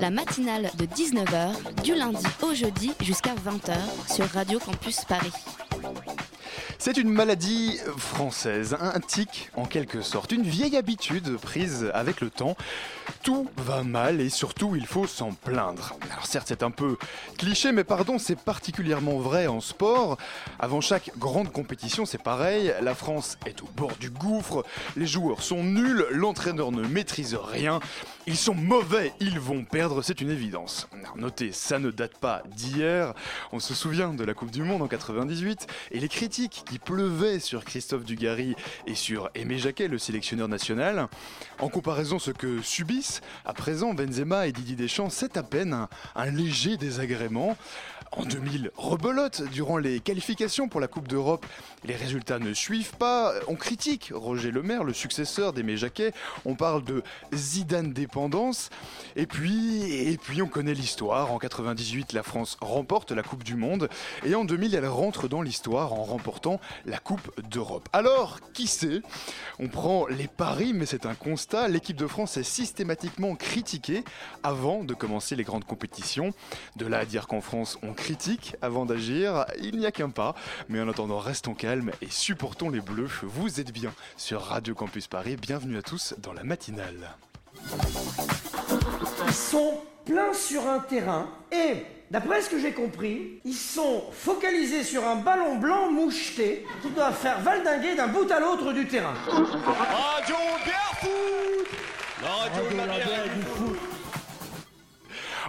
La matinale de 19h, du lundi au jeudi jusqu'à 20h sur Radio Campus Paris. C'est une maladie française, un tic en quelque sorte, une vieille habitude prise avec le temps. Tout va mal et surtout il faut s'en plaindre. Alors certes c'est un peu cliché mais pardon c'est particulièrement vrai en sport. Avant chaque grande compétition c'est pareil, la France est au bord du gouffre, les joueurs sont nuls, l'entraîneur ne maîtrise rien, ils sont mauvais, ils vont perdre, c'est une évidence. Notez, ça ne date pas d'hier, on se souvient de la Coupe du Monde en 98 et les critiques qui pleuvaient sur Christophe Dugarry et sur Aimé Jacquet, le sélectionneur national. En comparaison, ce que subissent à présent Benzema et Didier Deschamps, c'est à peine un, un léger désagrément. En 2000, rebelote durant les qualifications pour la Coupe d'Europe. Les résultats ne suivent pas. On critique Roger Lemaire, le successeur d'Aimé Jacquet. On parle de Zidane dépendance. Et puis, et puis on connaît l'histoire. En 98, la France remporte la Coupe du Monde. Et en 2000, elle rentre dans l'histoire en remportant la Coupe d'Europe. Alors, qui sait? On prend les paris, mais c'est un constat. L'équipe de France est systématiquement critiquée avant de commencer les grandes compétitions. De là à dire qu'en France, on critique avant d'agir, il n'y a qu'un pas. Mais en attendant, restons calmes et supportons les Bleus. Vous êtes bien sur Radio Campus Paris. Bienvenue à tous dans la matinale. Ils sont pleins sur un terrain et, d'après ce que j'ai compris, ils sont focalisés sur un ballon blanc moucheté qui doit faire valdinguer d'un bout à l'autre du terrain. Radio Barefoot La radio de la bière du foot.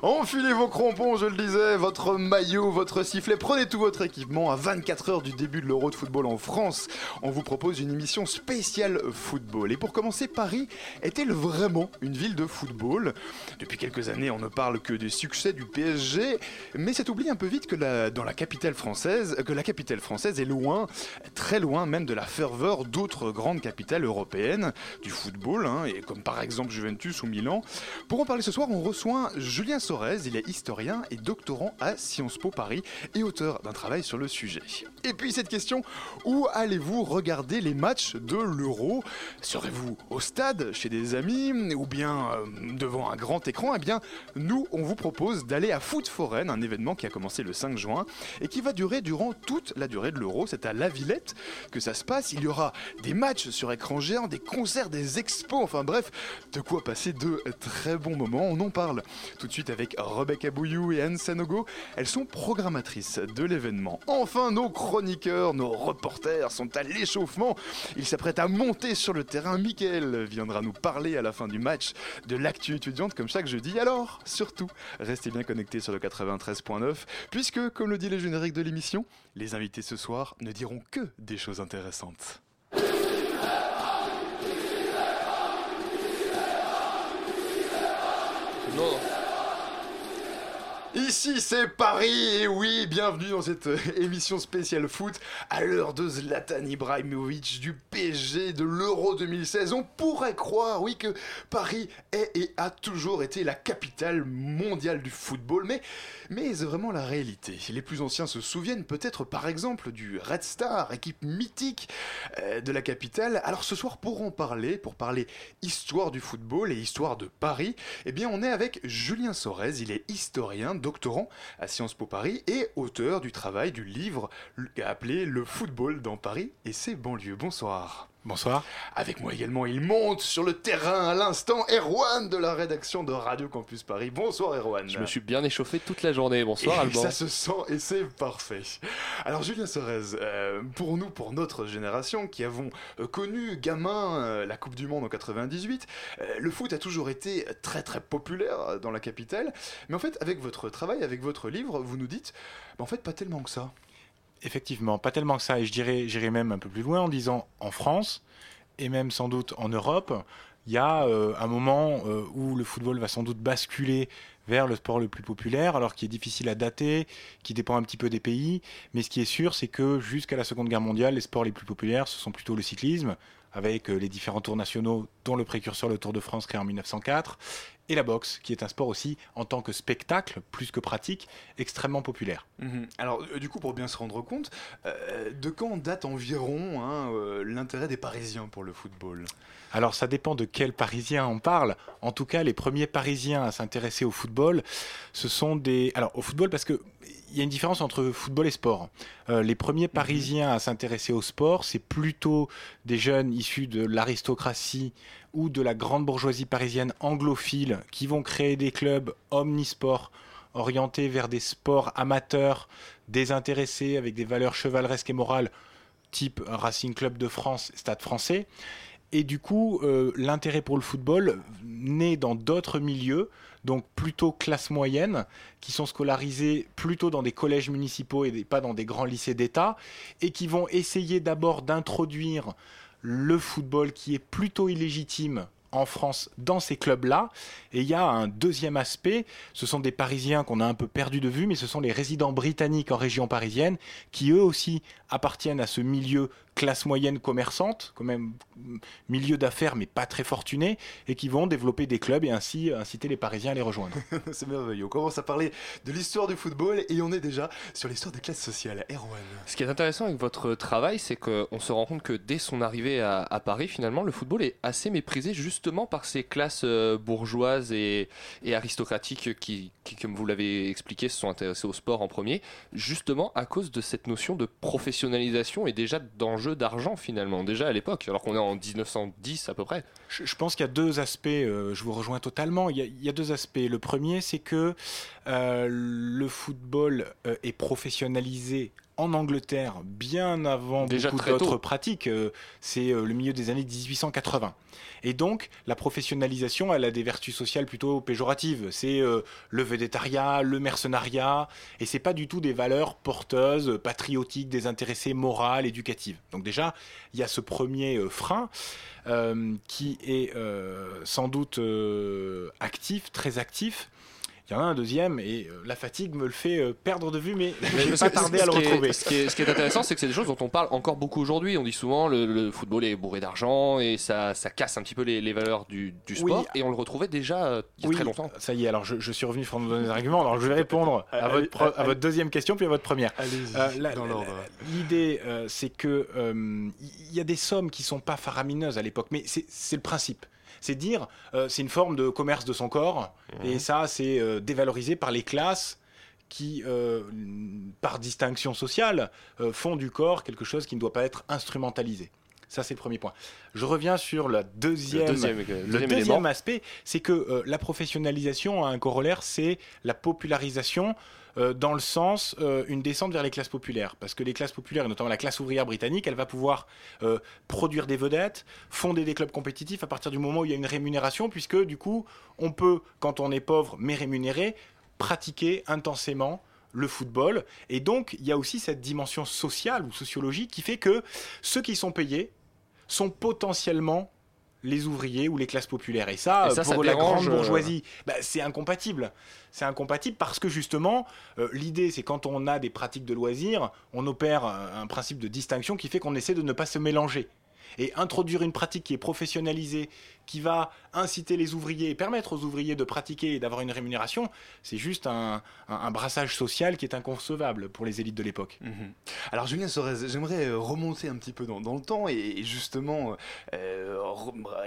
Enfilez vos crampons, je le disais, votre maillot, votre sifflet, prenez tout votre équipement. À 24 heures du début de l'Euro de football en France, on vous propose une émission spéciale football. Et pour commencer, Paris est-elle vraiment une ville de football? Depuis quelques années, on ne parle que des succès du PSG, mais c'est oublié un peu vite que la- dans la capitale française, que la capitale française est loin, très loin même de la ferveur d'autres grandes capitales européennes du football, hein, et comme par exemple Juventus ou Milan. Pour en parler ce soir, on reçoit Julien Sorez, il est historien et doctorant à Sciences Po Paris et auteur d'un travail sur le sujet. Et puis cette question, où allez-vous regarder les matchs de l'Euro? Serez-vous au stade, chez des amis, ou bien euh, devant un grand écran? Eh bien, nous, on vous propose d'aller à Foot Foreign, un événement qui a commencé le 5 juin et qui va durer durant toute la durée de l'Euro. C'est à La Villette que ça se passe. Il y aura des matchs sur écran géant, des concerts, des expos, enfin bref, de quoi passer de très bons moments. On en parle tout de suite avec Rebecca Bouillou et Anne Sanogo. Elles sont programmatrices de l'événement. Enfin, nos chroniqueurs, nos reporters sont à l'échauffement. Ils s'apprêtent à monter sur le terrain. Mickaël viendra nous parler à la fin du match de l'actu étudiante comme chaque jeudi. Alors, surtout, restez bien connectés sur le 93.9 puisque, comme le dit le générique de l'émission, les invités ce soir ne diront que des choses intéressantes. Ici c'est Paris et oui, bienvenue dans cette euh, émission spéciale foot à l'heure de Zlatan Ibrahimovic du PSG de l'Euro 2016. On pourrait croire, oui, que Paris est et a toujours été la capitale mondiale du football, mais, mais est vraiment la réalité Les plus anciens se souviennent peut-être par exemple du Red Star, équipe mythique euh, de la capitale. Alors ce soir, pour en parler, pour parler histoire du football et histoire de Paris, eh bien on est avec Julien Sorez, il est historien, doctorant à Sciences Po Paris et auteur du travail du livre appelé Le football dans Paris et ses banlieues. Bonsoir. Bonsoir. Avec moi également, il monte sur le terrain à l'instant, Erwan de la rédaction de Radio Campus Paris. Bonsoir Erwan. Je me suis bien échauffé toute la journée. Bonsoir Et Alban. ça se sent et c'est parfait. Alors Julien Sorez, euh, pour nous, pour notre génération qui avons euh, connu gamin euh, la Coupe du Monde en 98, euh, le foot a toujours été très très populaire dans la capitale. Mais en fait, avec votre travail, avec votre livre, vous nous dites, bah, en fait, pas tellement que ça. Effectivement, pas tellement que ça. Et je dirais, j'irais même un peu plus loin en disant en France, et même sans doute en Europe, il y a euh, un moment euh, où le football va sans doute basculer vers le sport le plus populaire, alors qui est difficile à dater, qui dépend un petit peu des pays. Mais ce qui est sûr, c'est que jusqu'à la Seconde Guerre mondiale, les sports les plus populaires, ce sont plutôt le cyclisme, avec euh, les différents tours nationaux, dont le précurseur, le Tour de France, créé en 1904, et la boxe, qui est un sport aussi, en tant que spectacle, plus que pratique, extrêmement populaire. Mhm. Alors, euh, du coup, pour bien se rendre compte, euh, de quand date environ hein, euh, l'intérêt des Parisiens pour le football? Alors, ça dépend de quels Parisiens on parle. En tout cas, les premiers Parisiens à s'intéresser au football, ce sont des... Alors, au football, parce que il y a une différence entre football et sport. Euh, les premiers Parisiens à s'intéresser au sport, c'est plutôt des jeunes issus de l'aristocratie ou de la grande bourgeoisie parisienne anglophile qui vont créer des clubs omnisports orientés vers des sports amateurs, désintéressés, avec des valeurs chevaleresques et morales, type Racing Club de France, Stade français. Et du coup, euh, l'intérêt pour le football naît dans d'autres milieux, donc plutôt classe moyenne, qui sont scolarisés plutôt dans des collèges municipaux et pas dans des grands lycées d'État, et qui vont essayer d'abord d'introduire le football qui est plutôt illégitime en France dans ces clubs-là. Et il y a un deuxième aspect, ce sont des Parisiens qu'on a un peu perdu de vue, mais ce sont les résidents britanniques en région parisienne qui eux aussi appartiennent à ce milieu classe moyenne commerçante, quand même milieu d'affaires mais pas très fortuné, et qui vont développer des clubs et ainsi inciter les Parisiens à les rejoindre. C'est merveilleux. On commence à parler de l'histoire du football et on est déjà sur l'histoire des classes sociales. Erwan. Ce qui est intéressant avec votre travail, c'est qu'on se rend compte que dès son arrivée à, à, Paris, finalement, le football est assez méprisé justement par ces classes euh, bourgeoises et, et aristocratiques qui, qui, comme vous l'avez expliqué, se sont intéressées au sport en premier, justement à cause de cette notion de professionnalisation et déjà d'enjeu d'argent finalement, déjà à l'époque, alors qu'on est en 1910 à peu près. Je, pense qu'il y a deux aspects, euh, je vous rejoins totalement, il y a, il y a deux aspects. Le premier, c'est que euh, le football euh, est professionnalisé en Angleterre bien avant Déjà beaucoup d'autres pratiques. Euh, c'est euh, le milieu des années 1880. Et donc, la professionnalisation, elle a des vertus sociales plutôt péjoratives. C'est euh, le védétariat, le mercenariat, et c'est pas du tout des valeurs porteuses, patriotiques, désintéressées, morales, éducatives. Donc déjà, il y a ce premier frein euh, qui est euh, sans doute actif, très actif. Il y en a un deuxième et euh, la fatigue me le fait euh, perdre de vue, mais je vais pas tarder à le retrouver. Est, ce, qui est, ce, qui est, intéressant, c'est que c'est des choses dont on parle encore beaucoup aujourd'hui. On dit souvent le, le football est bourré d'argent et ça, ça, casse un petit peu les, les valeurs du, du sport. Oui. Et on le retrouvait déjà euh, il y a oui, très longtemps. Ça y est, alors je, je suis revenu pour nous donner des arguments. Alors je vais répondre à, votre, pre, à votre deuxième question puis à votre première. L'idée, euh, c'est que il euh, y a des sommes qui sont pas faramineuses à l'époque, mais c'est le principe c'est dire euh, c'est une forme de commerce de son corps mmh. et ça c'est euh, dévalorisé par les classes qui, euh, par distinction sociale, font du corps quelque chose qui ne doit pas être instrumentalisé. Ça, c'est le premier point. Je reviens sur la deuxième, le deuxième, le deuxième, deuxième aspect, c'est que la professionnalisation a un corollaire, c'est la popularisation euh, dans le sens euh, une descente vers les classes populaires. Parce que les classes populaires, et notamment la classe ouvrière britannique, elle va pouvoir euh, produire des vedettes, fonder des clubs compétitifs à partir du moment où il y a une rémunération, puisque du coup, on peut, quand on est pauvre mais rémunéré, pratiquer intensément le football. Et donc, il y a aussi cette dimension sociale ou sociologique qui fait que ceux qui sont payés sont potentiellement les ouvriers ou les classes populaires. Et ça, et ça pour ça la dérange, grande bourgeoisie, bah, c'est incompatible. C'est incompatible parce que justement, euh, l'idée, c'est quand on a des pratiques de loisirs, on opère un, un principe de distinction qui fait qu'on essaie de ne pas se mélanger. Et introduire une pratique qui est professionnalisée, qui va inciter les ouvriers et permettre aux ouvriers de pratiquer et d'avoir une rémunération, c'est juste un, brassage social qui est inconcevable pour les élites de l'époque. Mmh. Alors Julien Sorez, j'aimerais remonter un petit peu dans, le temps et, justement euh,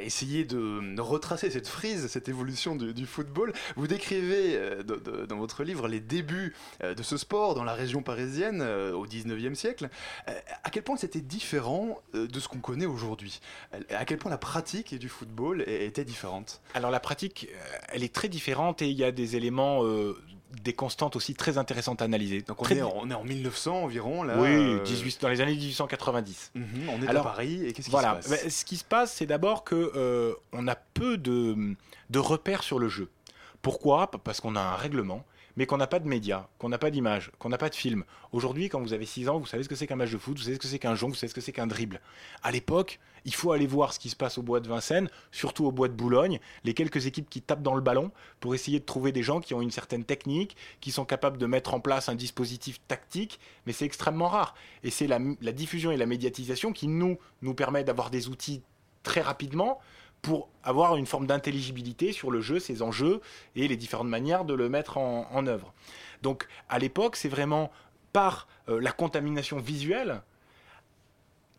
essayer de retracer cette frise, cette évolution du, football. Vous décrivez euh, dans votre livre les débuts euh, de ce sport dans la région parisienne euh, au 19e siècle. Euh, à quel point c'était différent euh, de ce qu'on connaît aujourd'hui? À quel point la pratique du football était différente Alors la pratique, euh, elle est très différente et il y a des éléments, euh, des constantes aussi très intéressantes à analyser. Donc on, très est, en, on est en 1900 environ là. Oui, euh... 18, dans les années 1890. Mm -hmm, on est Alors, à Paris et qu'est-ce qui se passe bah, Ce qui se passe, c'est d'abord que euh, on a peu de, de repères sur le jeu. Pourquoi? Parce qu'on a un règlement, mais qu'on n'a pas de médias, qu'on n'a pas d'image, qu'on n'a pas de film. Aujourd'hui, quand vous avez 6 ans, vous savez ce que c'est qu'un match de foot, vous savez ce que c'est qu'un jonc, vous savez ce que c'est qu'un dribble. À l'époque, il faut aller voir ce qui se passe au bois de Vincennes, surtout au bois de Boulogne, les quelques équipes qui tapent dans le ballon pour essayer de trouver des gens qui ont une certaine technique, qui sont capables de mettre en place un dispositif tactique, mais c'est extrêmement rare. Et c'est la, la diffusion et la médiatisation qui nous, nous permet d'avoir des outils très rapidement pour avoir une forme d'intelligibilité sur le jeu, ses enjeux et les différentes manières de le mettre en, œuvre. Donc à l'époque, c'est vraiment par euh, la contamination visuelle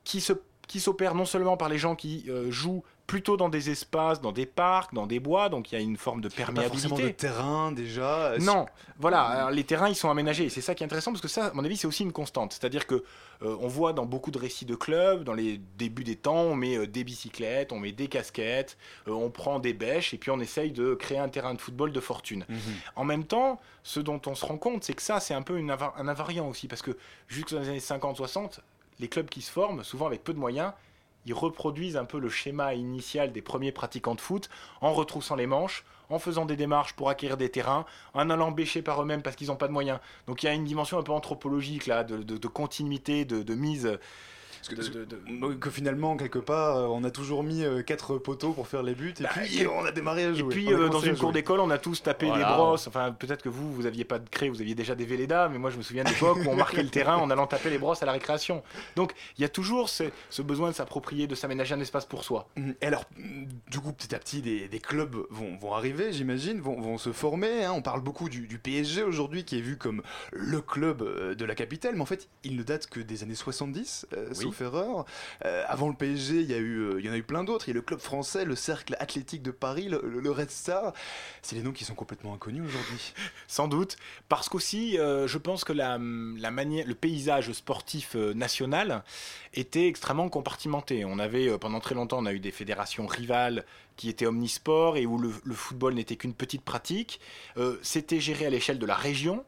qui qui s'opère non seulement par les gens qui euh, jouent plutôt dans des espaces, dans des parcs, dans des bois, donc il y a une forme de perméabilité. Pas de terrain déjà. Euh, non, voilà, les terrains ils sont aménagés, c'est ça qui est intéressant parce que ça, à mon avis, c'est aussi une constante. C'est-à-dire que euh, on voit dans beaucoup de récits de clubs, dans les débuts des temps, on met des bicyclettes, on met des casquettes, on prend des bêches et puis on essaye de créer un terrain de football de fortune. Mhm. En même temps, ce dont on se rend compte, c'est que ça, c'est un peu une un invariant aussi parce que jusque dans les années 50-60, les clubs qui se forment, souvent avec peu de moyens, ils reproduisent un peu le schéma initial des premiers pratiquants de foot en retroussant les manches, en faisant des démarches pour acquérir des terrains, en allant bêcher par eux-mêmes parce qu'ils n'ont pas de moyens. Donc il y a une dimension un peu anthropologique là, de, continuité, de, mise que, finalement, quelque part, euh, on a toujours mis euh, quatre poteaux pour faire les buts et bah, puis on a démarré à jouer. Et puis euh, dans une cour d'école, on a tous tapé des brosses. Enfin, peut-être que vous, vous aviez pas de craie, vous aviez déjà des Véleda, mais moi je me souviens d'époque où on marquait le terrain en allant taper les brosses à la récréation. Donc il y a toujours ce, besoin de s'approprier, de s'aménager un espace pour soi. Mmh. Et alors, du coup, petit à petit, des, clubs vont, vont arriver, j'imagine, vont, vont, se former. Hein. On parle beaucoup du, du PSG aujourd'hui, qui est vu comme le club de la capitale, mais en fait, il ne date que des années 70, sauf Euh, avant le PSG, il y, a eu, euh, il y en a eu plein d'autres. Il y a le club français, le cercle athlétique de Paris, le, Red Star. C'est les noms qui sont complètement inconnus aujourd'hui. Sans doute, parce qu'aussi, euh, je pense que la, la manière, le paysage sportif national était extrêmement compartimenté. On avait, pendant très longtemps, on a eu des fédérations rivales qui étaient omnisports et où le, le football n'était qu'une petite pratique. C'était géré à l'échelle de la région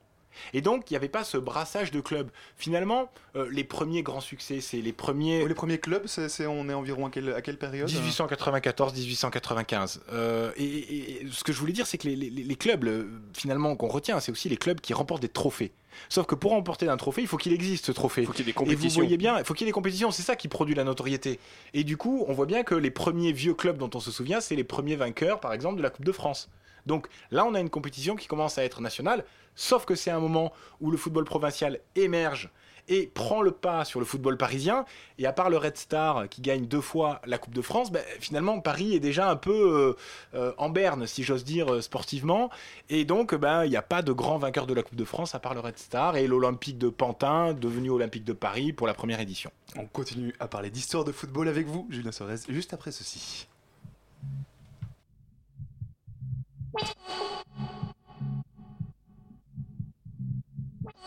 et donc, il n'y avait pas ce brassage de clubs. Finalement, euh, les premiers grands succès, c'est les premiers. les premiers clubs, c'est, on est environ à quelle, à quelle période 1894-1895. Euh, et, ce que je voulais dire, c'est que les, clubs, finalement, qu'on retient, c'est aussi les clubs qui remportent des trophées. Sauf que pour remporter un trophée, il faut qu'il existe ce trophée. Il faut qu'il y ait des compétitions. Et vous voyez bien, il faut qu'il y ait des compétitions, c'est ça qui produit la notoriété. Et du coup, on voit bien que les premiers vieux clubs dont on se souvient, c'est les premiers vainqueurs, par exemple, de la Coupe de France. Donc là, on a une compétition qui commence à être nationale, sauf que c'est un moment où le football provincial émerge et prend le pas sur le football parisien. Et à part le Red Star qui gagne deux fois la Coupe de France, ben, finalement Paris est déjà un peu euh, euh, en berne, si j'ose dire, euh, sportivement. Et donc, ben, il n'y a pas de grand vainqueur de la Coupe de France à part le Red Star et l'Olympique de Pantin, devenu Olympique de Paris pour la première édition. On continue à parler d'histoire de football avec vous, Julien Sorez, juste après ceci.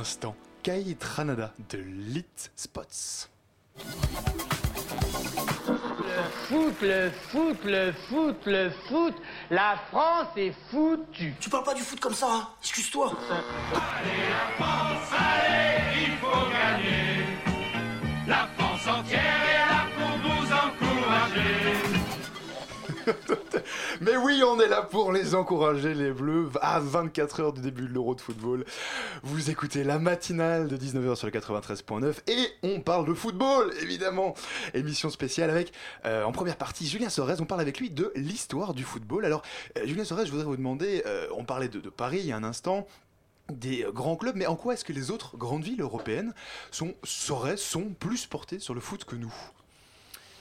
L'instant, Kai Tranada de Lit Spots. Le foot, le foot, le foot, le foot. La France est foutue. Tu parles pas du foot comme ça, hein Excuse-toi. il faut gagner. La France entière est là pour vous encourager. Mais oui, on est là pour les encourager, les Bleus, à 24 heures du début de l'Euro de football. Vous écoutez la matinale de 19h sur le 93.9 et on parle de football, évidemment. Émission spéciale avec, euh, en première partie, Julien Sorez. On parle avec lui de l'histoire du football. Alors, euh, Julien Sorez, je voudrais vous demander, euh, on parlait de, Paris il y a un instant des grands clubs, mais en quoi est-ce que les autres grandes villes européennes sont plus portées sur le foot que nous?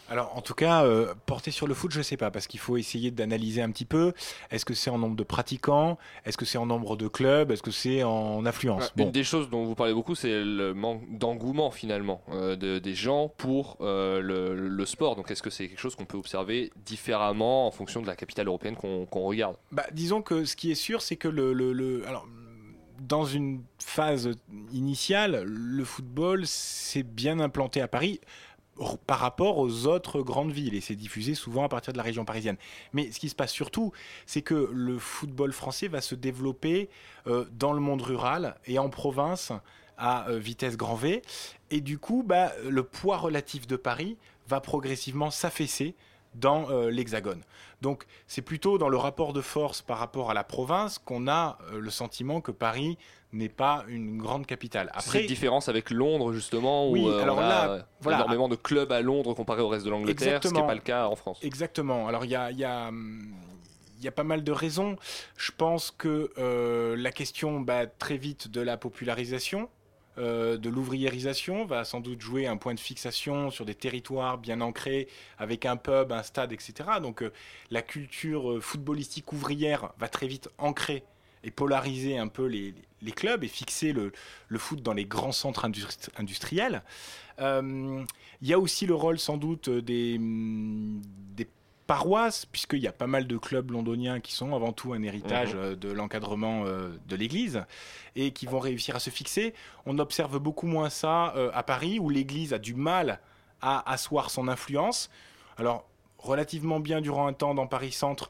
Alors, en tout cas, euh, porter sur le foot, je sais pas, parce qu'il faut essayer d'analyser un petit peu. Est-ce que c'est en nombre de pratiquants? Est-ce que c'est en nombre de clubs? Est-ce que c'est en affluence? Une des choses dont vous parlez beaucoup, c'est le manque d'engouement finalement euh, de- des gens pour euh, le, le sport. Donc est-ce que c'est quelque chose qu'on peut observer différemment en fonction de la capitale européenne qu'on regarde? Bah, disons que ce qui est sûr, c'est que le, le- le- alors, dans une phase initiale, le football s'est bien implanté à Paris par rapport aux autres grandes villes et c'est diffusé souvent à partir de la région parisienne. Mais ce qui se passe surtout, c'est que le football français va se développer euh, dans le monde rural et en province à euh, vitesse grand V. Et du coup, bah, le poids relatif de Paris va progressivement s'affaisser dans euh, l'Hexagone. Donc c'est plutôt dans le rapport de force par rapport à la province qu'on a le sentiment que Paris n'est pas une grande capitale. Après, cette différence avec Londres justement, Oui, où euh, alors on a là, voilà. énormément de clubs à Londres comparé au reste de l'Angleterre, ce qui n'est pas le cas en France. Exactement. Alors il y a, il y a, hum, il y a pas mal de raisons. Je pense que euh, la question bah, très vite de la popularisation, euh, de l'ouvriérisation, va sans doute jouer un point de fixation sur des territoires bien ancrés, avec un pub, un stade, etc. Donc euh, la culture footballistique ouvrière va très vite ancrer et polariser un peu les, les clubs et fixer le, le foot dans les grands centres industri- industriels. Euh, Il y a aussi le rôle sans doute des, des paroisses, puisqu'il y a pas mal de clubs londoniens qui sont avant tout un héritage Mhm. euh, de l'encadrement euh, de l'Église et qui vont réussir à se fixer. On observe beaucoup moins ça à Paris, où l'Église a du mal à asseoir son influence. Alors, relativement bien durant un temps dans Paris Centre,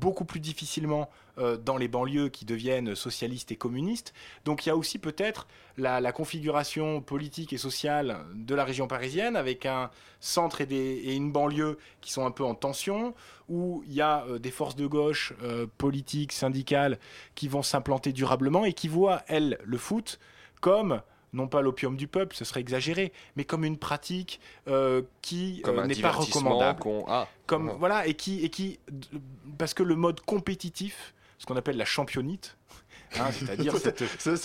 beaucoup plus difficilement euh, dans les banlieues qui deviennent socialistes et communistes. Donc il y a aussi peut-être la, configuration politique et sociale de la région parisienne avec un centre et, et une banlieue qui sont un peu en tension, où il y a euh, des forces de gauche euh, politiques, syndicales, qui vont s'implanter durablement et qui voient, elles, le foot comme non pas l'opium du peuple, ce serait exagéré, mais comme une pratique euh, qui euh, n'est pas recommandable. ah. comme voilà et qui et qui parce que le mode compétitif ce qu'on appelle la championite hein, c'est-à-dire cette, ça,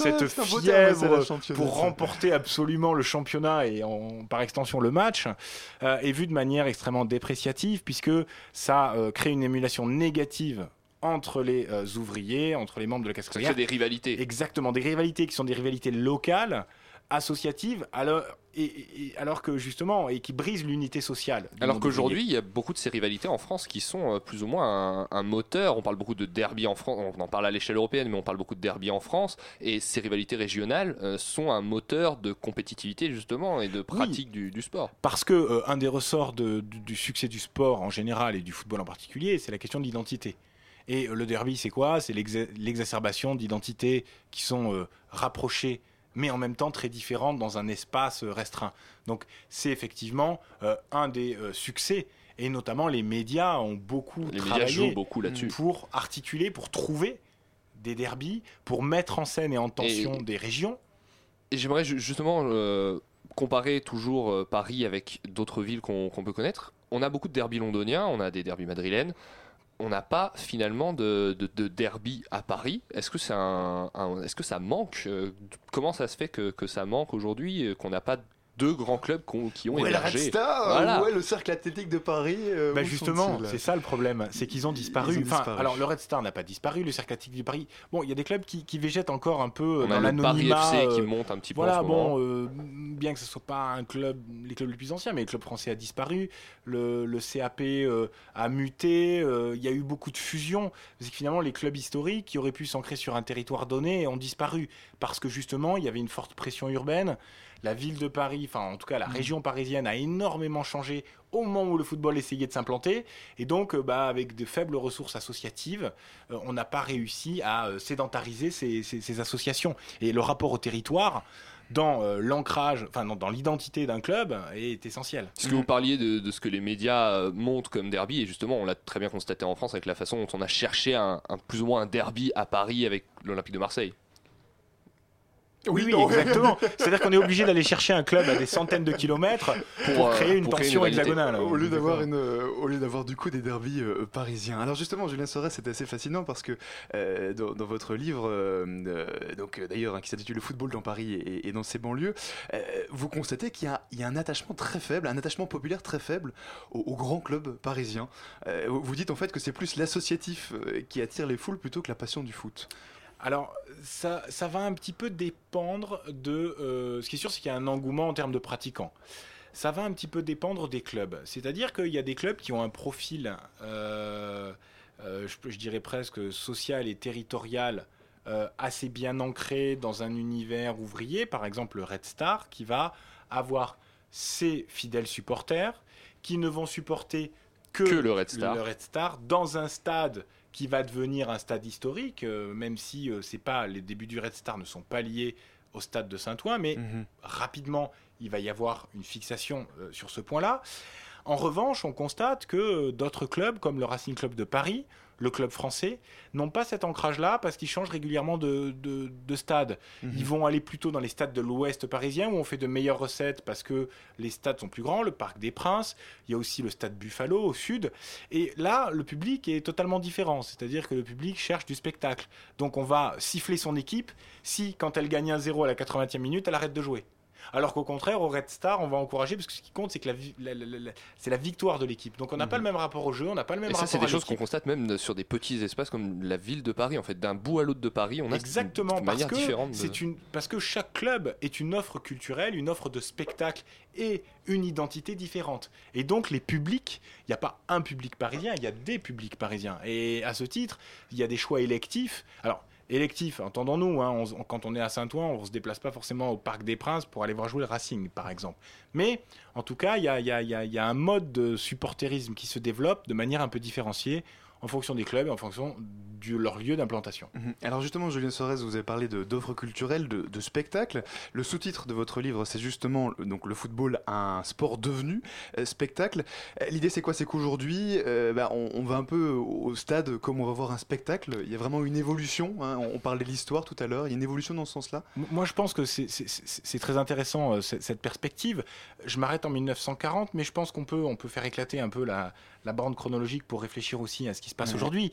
fièvre pour remporter absolument le championnat et en, par extension le match euh, est vu de manière extrêmement dépréciative puisque ça euh, crée une émulation négative entre les euh, ouvriers, entre les membres de la crée ouvrière. des rivalités. Exactement, des rivalités qui sont des rivalités locales, associatives, alors, et, et- et- alors que justement, et qui brisent l'unité sociale. Alors qu'aujourd'hui, il y a beaucoup de ces rivalités en France qui sont euh, plus ou moins un, un moteur. On parle beaucoup de derby en France, on en parle à l'échelle européenne, mais on parle beaucoup de derby en France. Et ces rivalités régionales euh, sont un moteur de compétitivité justement et de pratique du, du sport. Parce que un des ressorts de- du, du succès du sport en général et du football en particulier, c'est la question de l'identité. Et euh, le derby, c'est quoi? C'est l'exa- l'exacerbation d'identités qui sont euh, rapprochées, mais en même temps très différentes dans un espace euh, restreint. Donc c'est effectivement euh, un des euh, succès. Et notamment, les médias ont beaucoup Les travaillé jouent beaucoup là-dessus. pour articuler, pour trouver des derbies, pour mettre en scène et en tension Et- des régions. Et j'aimerais ju- justement comparer toujours Paris avec d'autres villes qu'on qu'on peut connaître. On a beaucoup de derbys londoniens, on a des derbys madrilènes. On n'a pas finalement de, de, de derby à Paris. Est-ce que, ça manque euh, Comment ça se fait que, que ça manque aujourd'hui, euh, qu'on n'a pas deux grands clubs qui ont Où est le Red émergé. Star Voilà. Où est le cercle athlétique de Paris euh, Bah justement, c'est ça le problème, c'est qu'ils ont disparu. Ils ont Enfin, disparu. alors le Red Star n'a pas disparu, le Cercle Athlétique du Paris. Bon, il y a des clubs qui, qui végètent encore un peu On dans a le Paris l'anonymat. FC qui euh, monte un petit peu Voilà, en ce moment. bon, euh, bien que ce soit pas un club, les clubs les plus anciens, mais le club français a disparu, le, le CAP euh, a muté, euh, il y a eu beaucoup de fusions. C'est que finalement, les clubs historiques qui auraient pu s'ancrer sur un territoire donné ont disparu parce que justement, il y avait une forte pression urbaine. La ville de Paris, enfin en tout cas la Mmh. région parisienne a énormément changé au moment où le football essayait de s'implanter. Et donc, euh, bah, avec de faibles ressources associatives, euh, on n'a pas réussi à euh, sédentariser ces, ces- ces associations. Et le rapport au territoire, dans euh, l'ancrage, enfin dans, dans l'identité d'un club, est essentiel. Parce que vous parliez de, de ce que les médias montrent comme derby, et justement, on l'a très bien constaté en France avec la façon dont on a cherché un, un- plus ou moins un derby à Paris avec l'Olympique de Marseille. Oui, oui, exactement. C'est-à-dire qu'on est obligé d'aller chercher un club à des centaines de kilomètres pour, euh, créer une pour créer une tension rivalité. hexagonale. Au lieu d'avoir une, euh, au lieu d'avoir du coup des derbies euh, parisiens. Alors justement, Julien Sorel, c'est assez fascinant parce que euh, dans, dans votre livre, euh, euh, donc euh, d'ailleurs hein, qui s'intitule Le football dans Paris et, et dans ses banlieues, euh, vous constatez qu'il y, a- il y a un attachement très faible, un attachement populaire très faible aux, aux grands clubs parisiens. Euh, vous dites en fait que c'est plus l'associatif euh, qui attire les foules plutôt que la passion du foot. Alors, ça, ça va un petit peu dépendre de... euh, ce qui est sûr, c'est qu'il y a un engouement en termes de pratiquants. Ça va un petit peu dépendre des clubs. C'est-à-dire qu'il y a des clubs qui ont un profil, euh, euh, je, je dirais presque social et territorial, assez bien ancré dans un univers ouvrier. Par exemple, le Red Star, qui va avoir ses fidèles supporters, qui ne vont supporter que, Que le Red Star. le Red Star dans un stade qui va devenir un stade historique, euh, même si euh, c'est pas les débuts du Red Star ne sont pas liés au stade de Saint-Ouen, mais rapidement il va y avoir une fixation euh, sur ce point-là. En revanche, on constate que d'autres clubs, comme le Racing Club de Paris, le club français, n'ont pas cet ancrage-là parce qu'ils changent régulièrement de, de, de stade. Mhm. Ils vont aller plutôt dans les stades de l'ouest parisien où on fait de meilleures recettes parce que les stades sont plus grands, le Parc des Princes, il y a aussi le stade Buffalo au sud. Et là, le public est totalement différent, c'est-à-dire que le public cherche du spectacle. Donc on va siffler son équipe si, quand elle gagne 1-0 à la 80e minute, elle arrête de jouer. Alors qu'au contraire, au Red Star, on va encourager parce que ce qui compte, c'est que la, vi- la- la- la- c'est la victoire de l'équipe. Donc on n'a pas le même rapport au jeu, on n'a pas le même Et ça, rapport c'est des choses qu'on constate même sur des petits espaces comme la ville de Paris. En fait, d'un bout à l'autre de Paris, on a Exactement, une parce manière que, différente. de- c'est une, parce que chaque club est une offre culturelle, une offre de spectacle et une identité différente. Et donc les publics, il n'y a pas un public parisien, il y a des publics parisiens. Et à ce titre, il y a des choix électifs. Alors, électifs, entendons-nous, hein, quand on est à Saint-Ouen, on ne se déplace pas forcément au Parc des Princes pour aller voir jouer le Racing, par exemple. Mais en tout cas, il y y a un mode de supporterisme qui se développe de manière un peu différenciée en fonction des clubs et en fonction de leur lieu d'implantation. Mhm. Alors justement, Julien Sorez, vous avez parlé d'offres culturelles, de, de spectacles. Le sous-titre de votre livre, c'est justement le- donc le football, un sport devenu euh, spectacle. Euh, L'idée, c'est quoi? C'est qu'aujourd'hui, euh, bah, on, on va un peu au stade comme on va voir un spectacle. Il y a vraiment une évolution. hein. On, on parlait de l'histoire tout à l'heure. Il y a une évolution dans ce sens-là? Moi, je pense que c'est- très intéressant euh, cette cette perspective. Je m'arrête en 1940, mais je pense qu'on peut, on peut faire éclater un peu la, la bande chronologique pour réfléchir aussi à ce qui se passe aujourd'hui.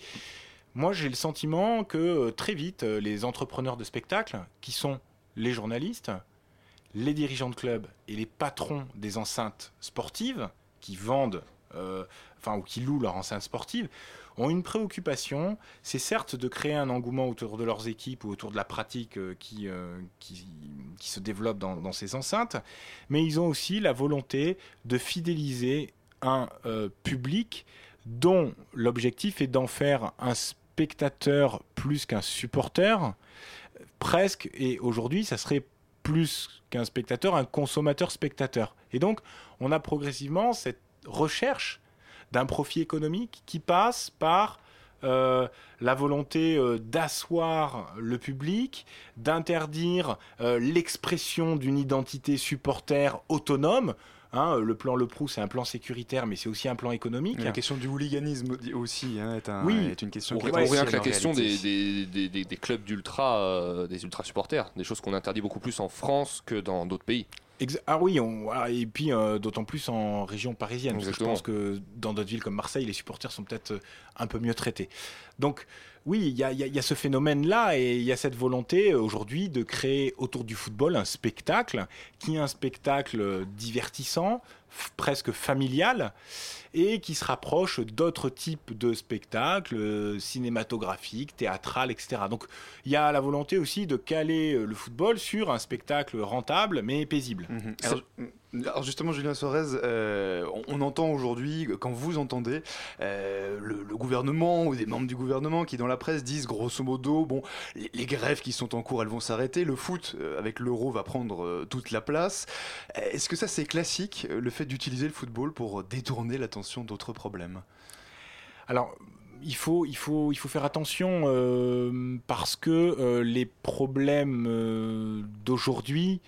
Moi, j'ai le sentiment que euh, très vite, euh, les entrepreneurs de spectacle, qui sont les journalistes, les dirigeants de clubs et les patrons des enceintes sportives, qui vendent, euh, enfin, ou qui louent leur enceinte sportive, ont une préoccupation, c'est certes de créer un engouement autour de leurs équipes ou autour de la pratique qui, euh, qui, qui se développe dans, dans ces enceintes, mais ils ont aussi la volonté de fidéliser un euh, public dont l'objectif est d'en faire un spectateur plus qu'un supporter, presque, et aujourd'hui ça serait plus qu'un spectateur, un consommateur-spectateur. Et donc on a progressivement cette recherche d'un profit économique qui passe par euh, la volonté euh, d'asseoir le public, d'interdire l'expression d'une identité supporter autonome. Hein, le plan Le Prou, c'est un plan sécuritaire, mais c'est aussi un plan économique. La question du hooliganisme aussi hein, est, un- Oui. est une question Ou qui rien que la question des, réalité. des, des- des- des clubs d'ultra, euh, des ultra supporters, des choses qu'on interdit beaucoup plus en France que dans d'autres pays. Exa- ah oui, on, voilà, et puis euh, d'autant plus en région parisienne. Parce que je pense que dans d'autres villes comme Marseille, les supporters sont peut-être euh, un peu mieux traités. Donc Oui, il y, a- il y a- il y a ce phénomène-là et il y a cette volonté euh, aujourd'hui de créer autour du football un spectacle qui est un spectacle divertissant, presque familial et qui se rapproche d'autres types de spectacles euh, cinématographiques, théâtrales, etc. Donc il y a la volonté aussi de caler euh, le football sur un spectacle rentable mais paisible. Mhm. Alors, alors justement, Julien Sorez, euh, on, entend aujourd'hui, quand vous entendez euh, le, gouvernement ou des membres du gouvernement qui dans la presse disent grosso modo, bon, les, grèves qui sont en cours, elles vont s'arrêter, le foot euh, avec l'euro va prendre toute la place. Est-ce que ça c'est classique, le fait d'utiliser le football pour détourner l'attention d'autres problèmes? Alors, il faut, il faut, il faut faire attention parce que les problèmes d'aujourd'hui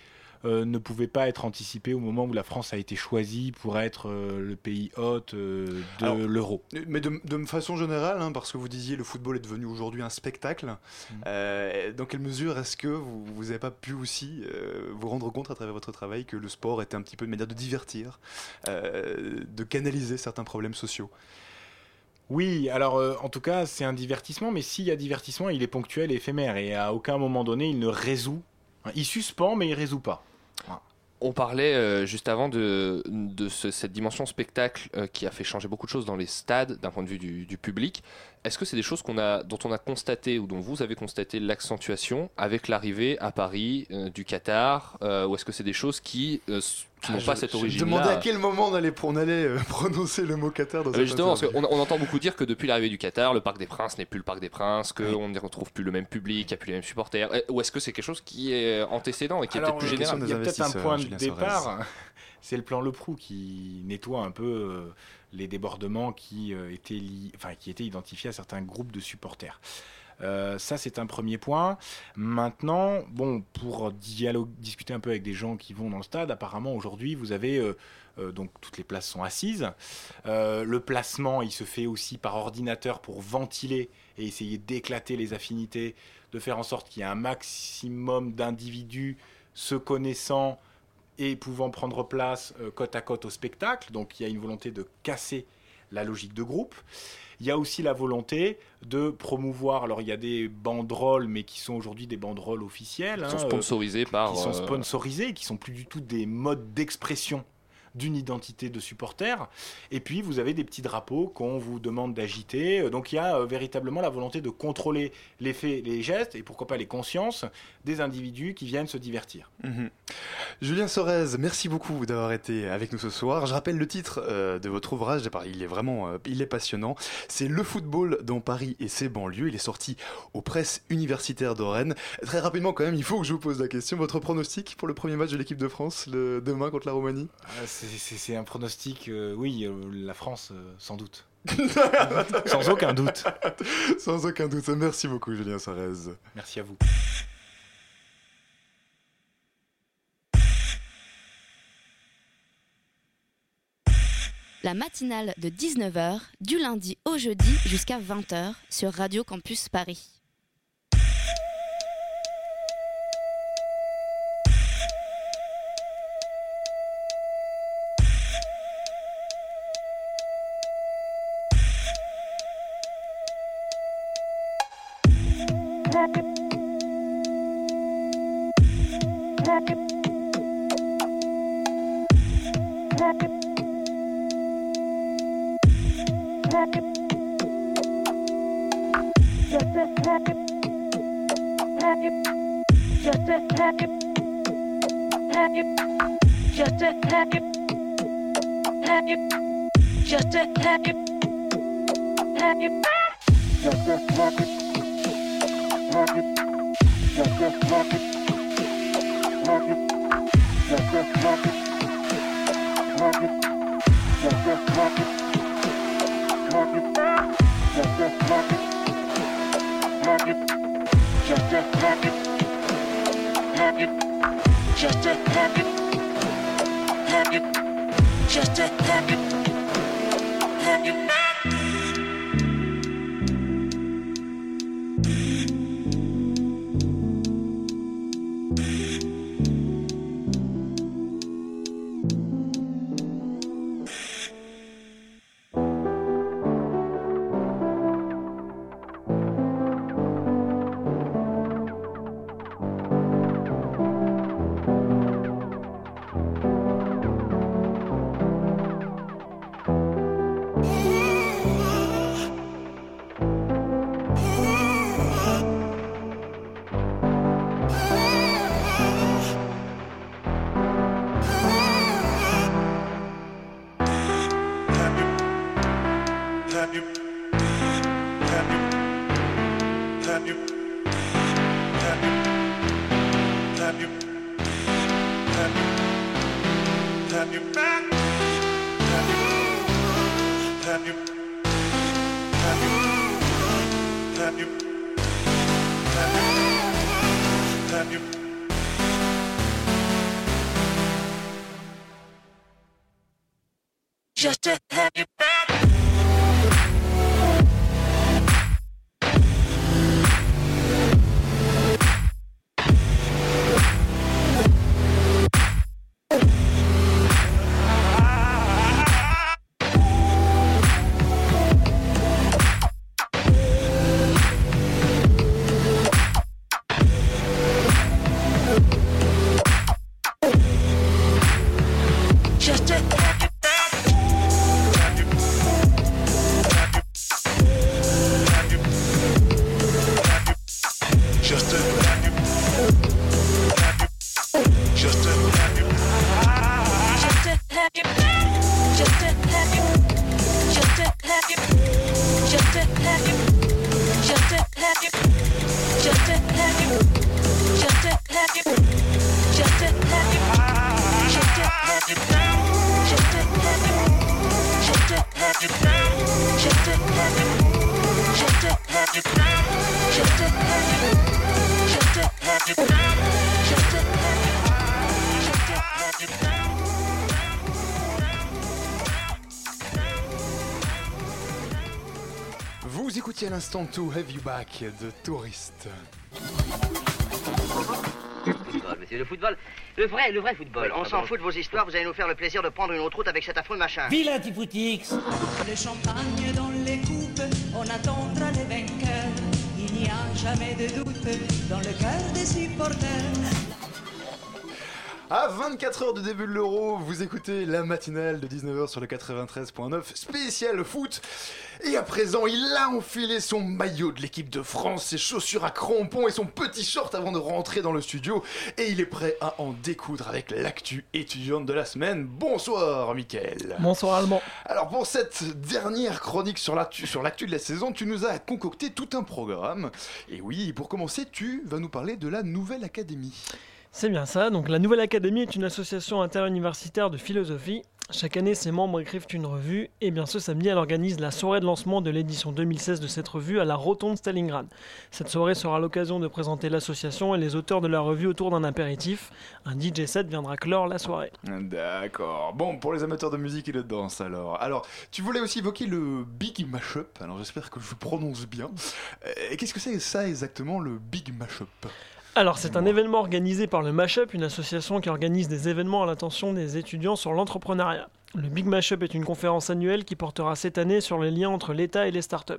euh, ne pouvaient pas être anticipés au moment où la France a été choisie pour être euh, le pays hôte euh, de l'euro. Mais de, de façon générale, hein, parce que vous disiez le football est devenu aujourd'hui un spectacle, Mm. dans quelle mesure est-ce que vous n'avez pas pu aussi vous rendre compte à travers votre travail que le sport était un petit peu une manière de divertir, de canaliser certains problèmes sociaux? Oui, alors euh, en tout cas, c'est un divertissement, mais s'il y a divertissement, il est ponctuel et éphémère et à aucun moment donné, il ne résout. Hein, Il suspend, mais il résout pas. On parlait euh, juste avant de, ce- cette dimension spectacle euh, qui a fait changer beaucoup de choses dans les stades d'un point de vue du public. Est-ce que c'est des choses qu'on a, dont on a constaté ou dont vous avez constaté l'accentuation avec l'arrivée à Paris euh, du Qatar euh, Ou est-ce que c'est des choses qui, euh, qui Ah, n'ont je- pas cette je me origine-là demandais à quel moment on allait, on allait prononcer le mot Qatar dans Euh, cette Justement, parce qu'on on entend beaucoup dire que depuis l'arrivée du Qatar, le Parc des Princes n'est plus le Parc des Princes, qu'on ne retrouve plus le même public, il n'y a plus les mêmes supporters. Ou est-ce que c'est quelque chose qui est antécédent et qui est Alors, peut-être plus général Il y a peut-être un point de départ. C'est le plan Le Prou qui nettoie un peu euh, les débordements qui, euh, qui étaient identifiés à certains groupes de supporters. Euh, ça, c'est un premier point. Maintenant, bon, pour discuter un peu avec des gens qui vont dans le stade, apparemment aujourd'hui, vous avez donc toutes les places sont assises. Le placement, il se fait aussi par ordinateur pour ventiler et essayer d'éclater les affinités, de faire en sorte qu'il y ait un maximum d'individus se connaissant et pouvant prendre place euh, côte à côte au spectacle. Donc il y a une volonté de casser la logique de groupe. Il y a aussi la volonté de promouvoir, alors il y a des banderoles, mais qui sont aujourd'hui des banderoles officielles. Qui sont hein, euh, sponsorisées par, Qui sont euh, sponsorisées, qui sont plus du tout des modes d'expression d'une identité de supporter. Et puis vous avez des petits drapeaux qu'on vous demande d'agiter. Euh, Donc il y a euh, véritablement la volonté de contrôler les faits, les gestes et pourquoi pas les consciences des individus qui viennent se divertir. Mhm. Julien Sorez, merci beaucoup d'avoir été avec nous ce soir. Je rappelle le titre euh, de votre ouvrage, il est vraiment euh, il est passionnant. C'est Le football dans Paris et ses banlieues. Il est sorti aux presses universitaires de Rennes. Très rapidement quand même, il faut que je vous pose la question. Votre pronostic pour le premier match de l'équipe de France le, demain contre la Roumanie? Ah, c'est- un pronostic, euh, oui, euh, la France, euh, sans doute. sans aucun doute. Sans aucun doute. Merci beaucoup Julien Sorez. Merci à vous. La matinale de 19h, du lundi au jeudi jusqu'à 20h sur Radio Campus Paris. a happy, happy, just a happy, happy. L'instant To Have You Back de Touriste. Football, monsieur, le football, le vrai, le vrai football. On s'en fout de vos histoires, vous allez nous faire le plaisir de prendre une autre route avec cet affreux machin. Vilain Tifoutix Le champagne dans les coupes, on attendra les vainqueurs. Il n'y a jamais de doute dans le cœur des supporters. À 24 heures du début de l'Euro, vous écoutez la matinale de 19h sur le 93.9 spécial foot. Et à présent, il a enfilé son maillot de l'équipe de France, ses chaussures à crampons et son petit short avant de rentrer dans le studio. Et il est prêt à en découdre avec l'actu étudiante de la semaine. Bonsoir, Mickaël. Bonsoir Allemand. Alors pour cette dernière chronique sur l'actu sur l'actu de la saison, tu nous as concocté tout un programme. Et oui, pour commencer, tu vas nous parler de la nouvelle académie. C'est bien ça. Donc la Nouvelle Académie est une association interuniversitaire de philosophie. Chaque année, ses membres écrivent une revue et bien ce samedi, elle organise la soirée de lancement de l'édition 2016 de cette revue à la Rotonde Stalingrad. Cette soirée sera l'occasion de présenter l'association et les auteurs de la revue autour d'un apéritif. Un DJ set viendra clore la soirée. D'accord. Bon, pour les amateurs de musique et de danse, alors. Alors, tu voulais aussi évoquer le Big Mashup. Alors, j'espère que je prononce bien. Euh, Qu'est-ce que c'est ça exactement, le Big Mashup? Alors, c'est un événement organisé par le Mashup, une association qui organise des événements à l'attention des étudiants sur l'entrepreneuriat. Le Big Mashup est une conférence annuelle qui portera cette année sur les liens entre l'État et les startups.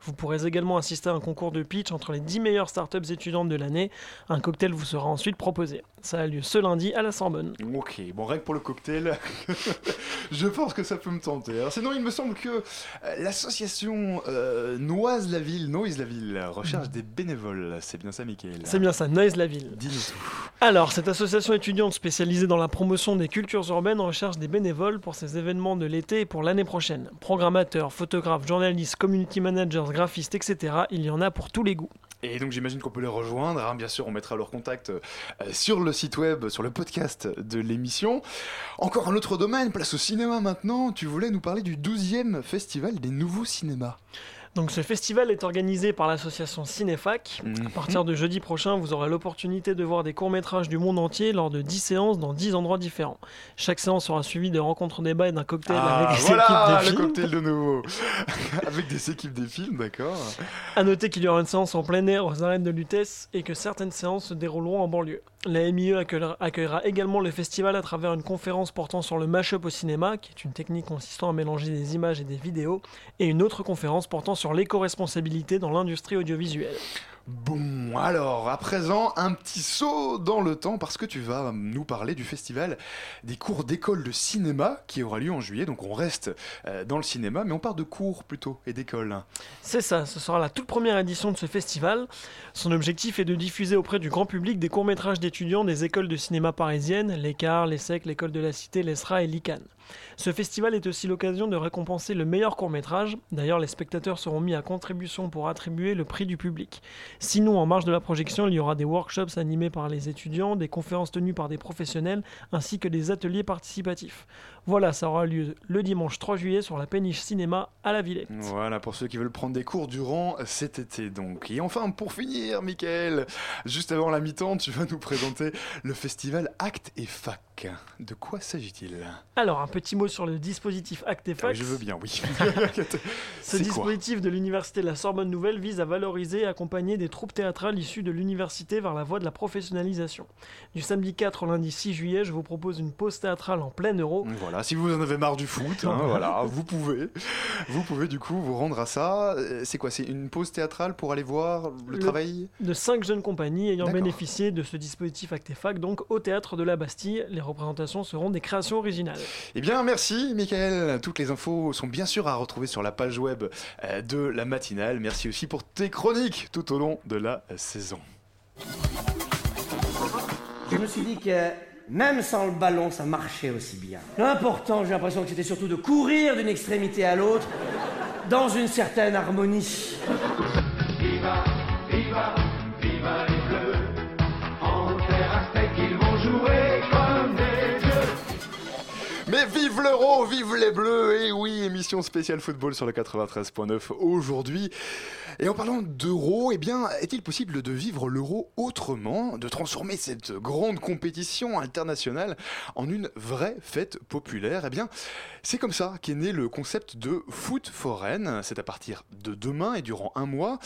Vous pourrez également assister à un concours de pitch entre les 10 meilleures startups étudiantes de l'année. Un cocktail vous sera ensuite proposé. Ça a lieu ce lundi à la Sorbonne. Ok, bon, que pour le cocktail, je pense que ça peut me tenter. Alors, sinon, il me semble que euh, l'association euh, Noise la Ville, Noise la Ville, recherche des bénévoles. C'est bien ça, Mickaël C'est bien ça, Noise la ville. Dis-nous tout. Alors, cette association étudiante spécialisée dans la promotion des cultures urbaines recherche des bénévoles pour ces événements de l'été et pour l'année prochaine. Programmateurs, photographes, journalistes, community managers, graphistes, etc. Il y en a pour tous les goûts. Et donc j'imagine qu'on peut les rejoindre. hein. Bien sûr, on mettra leur contact euh, sur le site web, sur le podcast de l'émission. Encore un autre domaine, place au cinéma maintenant. Tu voulais nous parler du 12e festival des nouveaux cinémas. Donc ce festival est organisé par l'association Cinéfac. À partir de jeudi prochain, vous aurez l'opportunité de voir des courts-métrages du monde entier lors de 10 séances dans 10 endroits différents. Chaque séance sera suivie de rencontres débats et d'un cocktail Ah, avec des voilà équipes de le films. cocktail de nouveau. Avec des équipes des films, d'accord. À noter qu'il y aura une séance en plein air aux arènes de Lutèce et que certaines séances se dérouleront en banlieue. La MIE accueillera, également le festival à travers une conférence portant sur le mash-up au cinéma, qui est une technique consistant à mélanger des images et des vidéos, et une autre conférence portant sur l'éco-responsabilité dans l'industrie audiovisuelle. Bon, alors, à présent, un petit saut dans le temps parce que tu vas nous parler du festival des cours d'école de cinéma qui aura lieu en juillet. Donc on reste euh, dans le cinéma, mais on part de cours plutôt et d'école. C'est ça, ce sera la toute première édition de ce festival. Son objectif est de diffuser auprès du grand public des courts-métrages d'étudiants des écoles de cinéma parisiennes, l'ECAR, l'ESSEC, l'École de la Cité, l'ESRA et l'ICANN. Ce festival est aussi l'occasion de récompenser le meilleur court-métrage. D'ailleurs, les spectateurs seront mis à contribution pour attribuer le prix du public. Sinon, en marge de la projection, il y aura des workshops animés par les étudiants, des conférences tenues par des professionnels, ainsi que des ateliers participatifs. Voilà, ça aura lieu le dimanche 3 juillet sur la péniche cinéma à la Villette. Voilà, pour ceux qui veulent prendre des cours durant cet été donc. Et enfin, pour finir, Michael, juste avant la mi-temps, tu vas nous présenter le festival Acte et Fac. De quoi s'agit-il? Alors, un petit mot sur le dispositif Acte et Fac. Je veux bien, oui. Ce dispositif de l'Université de la Sorbonne Nouvelle vise à valoriser et accompagner des troupes théâtrales issues de l'université vers la voie de la professionnalisation. Du samedi 4 au lundi 6 juillet, je vous propose une pause théâtrale en plein euro. Voilà, si vous en avez marre du foot, hein, voilà, vous pouvez, vous pouvez du coup vous rendre à ça. C'est quoi C'est une pause théâtrale pour aller voir le, Le- travail? de cinq jeunes compagnies ayant bénéficié de ce dispositif Actefac, donc au théâtre de la Bastille. Les représentations seront des créations originales. Eh bien, merci, Michael. Toutes les infos sont bien sûr à retrouver sur la page web euh, de la matinale. Merci aussi pour tes chroniques tout au long de la saison. Je me suis dit que même sans le ballon, ça marchait aussi bien. L'important, j'ai l'impression que c'était surtout de courir d'une extrémité à l'autre dans une certaine harmonie. Viva, viva, viva les bleus. En terre aztèque, ils vont jouer comme des dieux. Mais vive l'euro, vive les bleus Et oui, émission spéciale football sur le 93.9 aujourd'hui. Et en parlant d'euro, eh bien, est-il possible de vivre l'euro autrement, de transformer cette grande compétition internationale en une vraie fête populaire? Eh bien, c'est comme ça qu'est né le concept de foot foraine. C'est à partir de demain et durant un mois.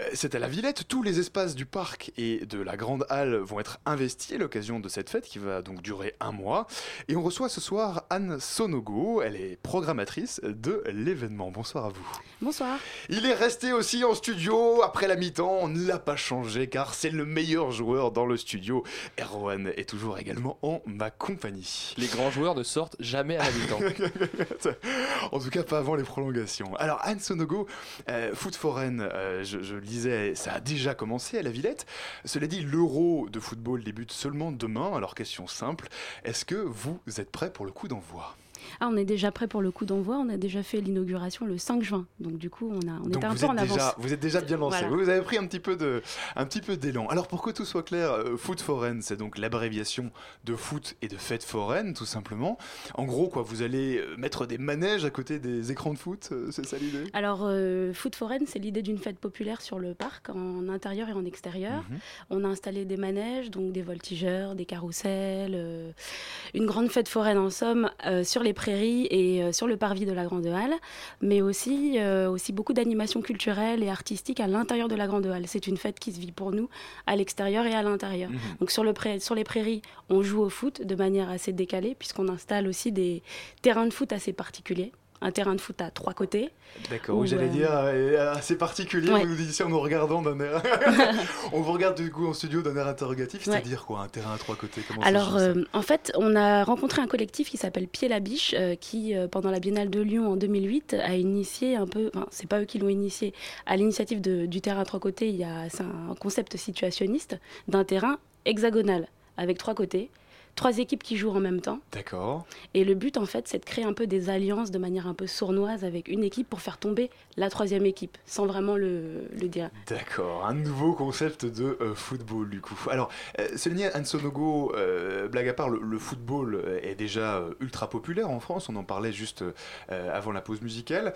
Euh, C'est à la Villette. Tous les espaces du parc et de la grande halle vont être investis à l'occasion de cette fête qui va donc durer un mois. Et on reçoit ce soir Anne Sonogo. Elle est programmatrice de l'événement. Bonsoir à vous. Bonsoir. Il est resté aussi en studio après la mi-temps. On ne l'a pas changé car c'est le meilleur joueur dans le studio. Erwan est toujours également en ma compagnie. Les grands joueurs ne sortent jamais à la mi-temps. en tout cas, pas avant les prolongations. Alors, Anne Sonogo, euh, foot foraine, euh, je, je le disais, ça a déjà commencé à la Villette. Cela dit, l'euro de football débute seulement demain. Alors, question simple, est-ce que vous êtes prêts pour le coup d'envoi? Ah, on est déjà prêt pour le coup d'envoi. On a déjà fait l'inauguration le 5 juin. Donc, du coup, on, a, on Donc était un peu en avance. déjà, vous êtes déjà bien lancé. Voilà. Vous avez pris un petit peu de, un petit peu d'élan. Alors pour que tout soit clair, euh, foot foraine, c'est donc l'abréviation de foot et de fête foraine, tout simplement. En gros, quoi, vous allez euh, mettre des manèges à côté des écrans de foot, euh, c'est ça l'idée? Alors, euh, Foot Foraine, c'est l'idée d'une fête populaire sur le parc, en intérieur et en extérieur. Mhm. On a installé des manèges, donc des voltigeurs, des carousels, euh, une grande fête foraine en somme euh, sur les prairies et euh, sur le parvis de la Grande Halle, mais aussi, euh, aussi beaucoup d'animations culturelles et artistiques à l'intérieur de la Grande Halle. C'est une fête qui se vit pour nous à l'extérieur et à l'intérieur. Mhm. Donc sur, le sur les prairies, on joue au foot de manière assez décalée, puisqu'on installe aussi des terrains de foot assez particuliers. Un terrain de foot à trois côtés. D'accord, Ou, oui, j'allais euh, dire, euh, assez particulier, Ouais. vous nous dites ça en nous regardant d'un air... on vous regarde du coup en studio d'un air interrogatif, Ouais. c'est-à-dire quoi, un terrain à trois côtés comment Alors, euh, en fait, on a rencontré un collectif qui s'appelle Pied la Biche, euh, qui, euh, pendant la Biennale de Lyon en 2008, a initié un peu, enfin, c'est pas eux qui l'ont initié, à l'initiative du terrain à trois côtés, il y a c'est un concept situationniste d'un terrain hexagonal, avec trois côtés, trois équipes qui jouent en même temps. D'accord. Et le but, en fait, c'est de créer un peu des alliances de manière un peu sournoise avec une équipe pour faire tomber la troisième équipe, sans vraiment le, le dire. D'accord, un nouveau concept de euh, football du coup. Alors, euh, Céline Anne Sonogo, euh, blague à part, le, le football euh, est déjà ultra populaire en France, on en parlait juste avant la pause musicale.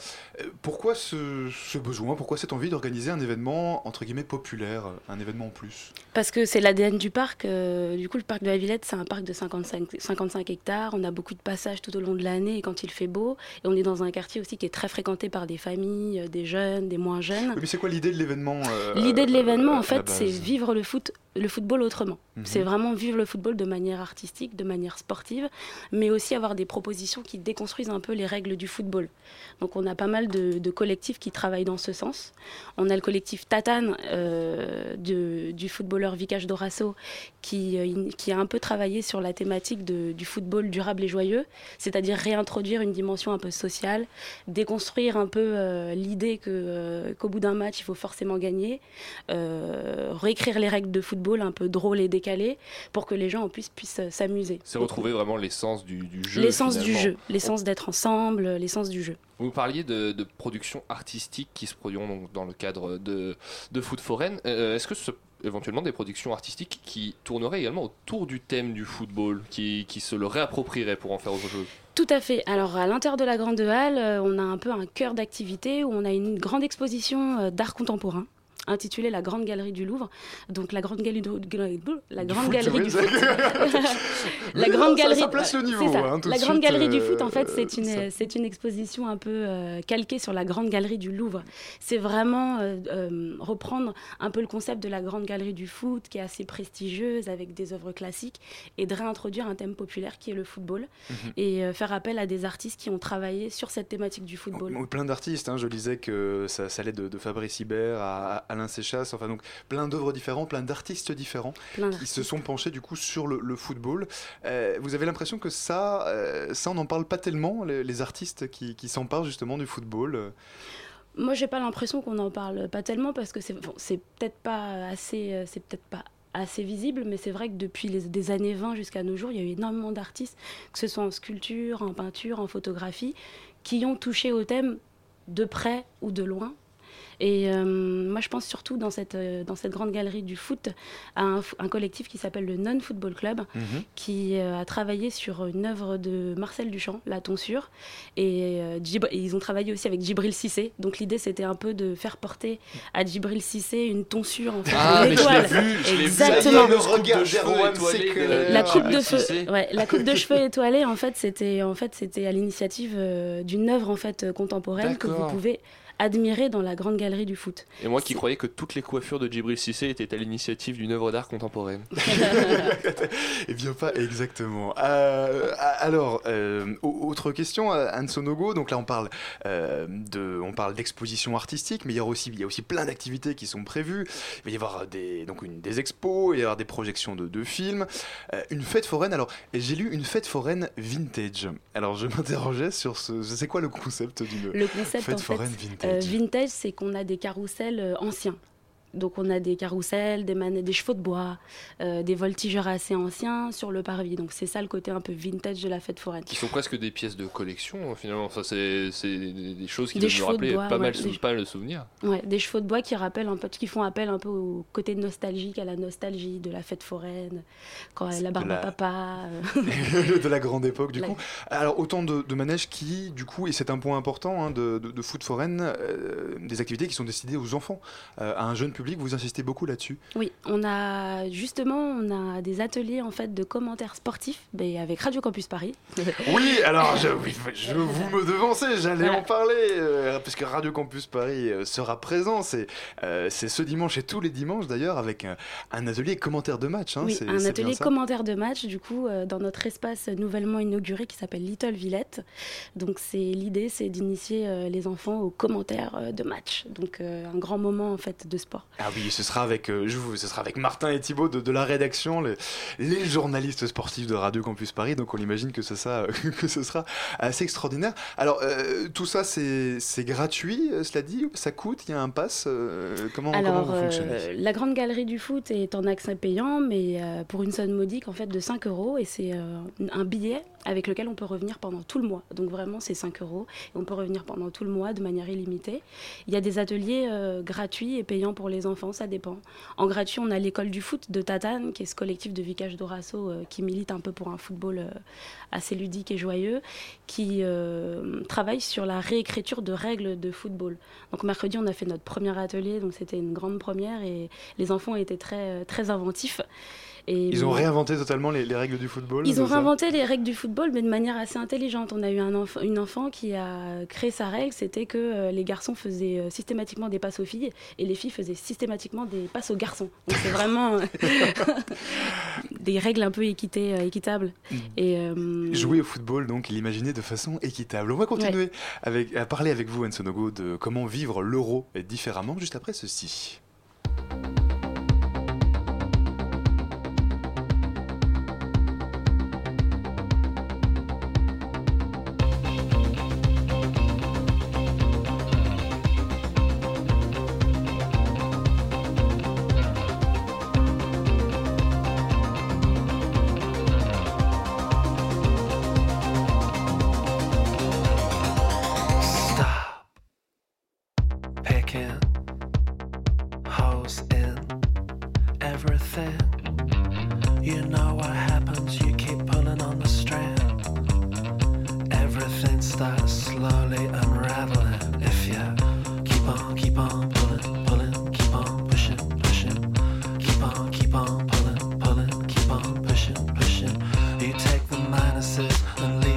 Pourquoi ce, ce besoin, pourquoi cette envie d'organiser un événement entre guillemets populaire, un événement en plus? Parce que c'est l'ADN du parc. du coup, le parc de la Villette, c'est un parc de 55, 55 hectares. On a beaucoup de passages tout au long de l'année quand il fait beau. Et on est dans un quartier aussi qui est très fréquenté par des familles, euh, des jeunes, des moins jeunes. Mais c'est quoi l'idée de l'événement euh, L'idée de l'événement, en la fait, c'est vivre le foot, le football autrement. Mhm. C'est vraiment vivre le football de manière artistique, de manière sportive, mais aussi avoir des propositions qui déconstruisent un peu les règles du football. Donc, on a pas mal de, de collectifs qui travaillent dans ce sens. On a le collectif Tatane euh, de- du footballeur Vikash Dorasso qui, euh, qui a un peu travaillé sur sur la thématique de- du football durable et joyeux, c'est-à-dire réintroduire une dimension un peu sociale, déconstruire un peu euh, l'idée que, euh, qu'au bout d'un match, il faut forcément gagner, euh, réécrire les règles de football un peu drôles et décalées pour que les gens en plus puissent euh, s'amuser. C'est retrouver vraiment l'essence du, du jeu. L'essence du jeu, l'essence d'être ensemble, l'essence du jeu. Vous parliez de, de productions artistiques qui se produisent donc dans le cadre de, de Foot Foreign. Euh, Est-ce que ce éventuellement des productions artistiques qui tourneraient également autour du thème du football, qui, se le réapproprieraient pour en faire autre chose Tout à fait. Alors à l'intérieur de la Grande Halle, euh, on a un peu un cœur d'activité où on a une grande exposition euh, d'art contemporain intitulée La Grande Galerie du Louvre. Donc la Grande Galerie du, la grande foot, galerie du foot. la Mais Grande Galerie ça place le c'est niveau, ça. hein, tout de la Grande Galerie du euh, foot en fait, c'est ça- une c'est une exposition un peu euh, calquée sur la Grande Galerie du Louvre. C'est vraiment euh, euh, reprendre un peu le concept de la Grande Galerie du foot qui est assez prestigieuse avec des œuvres classiques et de réintroduire un thème populaire qui est le football Mhm. et euh, faire appel à des artistes qui ont travaillé sur cette thématique du football. Oui, plein d'artistes, hein, je lisais que ça, ça allait de, de Fabrice Hibert à, à Alain Séchasse, enfin donc plein d'œuvres différentes, plein d'artistes différents Plein qui se sont penchés du coup sur le, le football. Euh, vous avez l'impression que ça, euh, ça on n'en parle pas tellement, les, les artistes qui, qui s'emparent justement du football euh? Moi, j'ai pas l'impression qu'on en parle pas tellement parce que c'est bon, peut-être pas assez, c'est peut-être pas assez visible, mais c'est vrai que depuis les, des années 20 jusqu'à nos jours, il y a eu énormément d'artistes, que ce soit en sculpture, en peinture, en photographie, qui ont touché au thème de près ou de loin. Et euh, moi, je pense surtout dans cette, euh, dans cette grande galerie du foot à un, collectif qui s'appelle le Non Football Club, Mhm. qui euh, a travaillé sur une œuvre de Marcel Duchamp, La Tonsure. Et, euh, ils ont travaillé aussi avec Djibril Cissé. Donc l'idée, c'était un peu de faire porter à Djibril Cissé une tonsure en fait, Ah, une mais je étoile. l'ai vu, je l'ai vu. Exactement. Le regard La coupe de feu, ouais, la coupe de cheveux étoilée, en fait, c'était en fait, c'était à l'initiative d'une œuvre en fait contemporaine que vous pouvez admirer dans la grande galerie du foot. Et moi qui croyais que toutes les coiffures de Djibril Cissé étaient à l'initiative d'une œuvre d'art contemporaine. Eh bien pas exactement. Euh, alors, euh, au- autre question, euh, Anne Sonogo. Donc là, on parle euh, de, on parle d'exposition artistique, mais il y a aussi, il y a aussi plein d'activités qui sont prévues. Il va y avoir des, donc une, des expos, il va y avoir des projections de, de films, euh, une fête foraine. Alors, j'ai lu une fête foraine vintage. Alors, je m'interrogeais sur ce, c'est quoi le concept d'une Le concept fête en fait, foraine vintage? euh, vintage, c'est qu'on a des carrousels euh, anciens. Donc on a des carrousels, des, manettes, des chevaux de bois, euh, des voltigeurs assez anciens sur le parvis. Donc c'est ça le côté un peu vintage de la fête foraine. Qui sont presque des pièces de collection finalement. Enfin, c'est c'est des choses qui Des doivent nous rappeler bois, pas, ouais, mal, des- pas mal de souvenirs. Ouais, des chevaux de bois qui rappellent un peu, qui font appel un peu au côté nostalgique, à la nostalgie de la fête foraine, quand la barbe la- à papa. euh. de la grande époque du La- coup. Alors autant de, de manèges qui du coup, et c'est un point important hein, de, de, de foot foraine, euh, des activités qui sont destinées aux enfants, euh, à un jeune public, vous insistez beaucoup là-dessus. Oui, on a justement on a des ateliers en fait de commentaires sportifs, mais avec Radio Campus Paris. Oui, alors je, oui, je vous me devancez, j'allais Voilà. en parler, euh, parce que Radio Campus Paris euh, sera présent, c'est euh, c'est ce dimanche et tous les dimanches d'ailleurs, avec un, un atelier commentaires de match. hein, oui, un atelier commentaires de match, du coup, euh, dans notre espace nouvellement inauguré qui s'appelle Little Villette. Donc, c'est l'idée, c'est d'initier euh, les enfants aux commentaires euh, de match. Donc, euh, un grand moment en fait de sport. Ah oui, ce sera avec, euh, je vous, ce sera avec Martin et Thibaut de, de la rédaction, les, les journalistes sportifs de Radio Campus Paris. Donc on imagine que, ce sera, que ce sera assez extraordinaire. Alors euh, tout ça, c'est gratuit, euh, cela dit Ça coûte Il y a un pass comment, comment Alors, vous fonctionnez euh, la grande galerie du foot est en accès payant, mais pour une somme modique en fait de 5 euros, et c'est un billet avec lequel on peut revenir pendant tout le mois. Donc vraiment, c'est 5 euros, et on peut revenir pendant tout le mois de manière illimitée. Il y a des ateliers gratuits et payants pour les enfants, ça dépend. En gratuit, on a l'école du foot de Tatane, qui est ce collectif de Vicage Dorasso euh, qui milite un peu pour un football euh, assez ludique et joyeux, qui euh, travaille sur la réécriture de règles de football. Donc mercredi, on a fait notre premier atelier, donc c'était une grande première et les enfants étaient très, très inventifs. Et Ils ont réinventé totalement les, les règles du football ils ont réinventé les règles du football, mais de manière assez intelligente. On a eu un enf- une enfant qui a créé sa règle, c'était que euh, les garçons faisaient euh, systématiquement des passes aux filles et les filles faisaient systématiquement des passes aux garçons. Donc c'est vraiment euh, des règles un peu équité- équitables. Et, euh, Jouer au football, donc, l'imaginer de façon équitable. On va continuer avec, à parler avec vous, Anne Sonogo, de comment vivre l'euro différemment, juste après ceci. And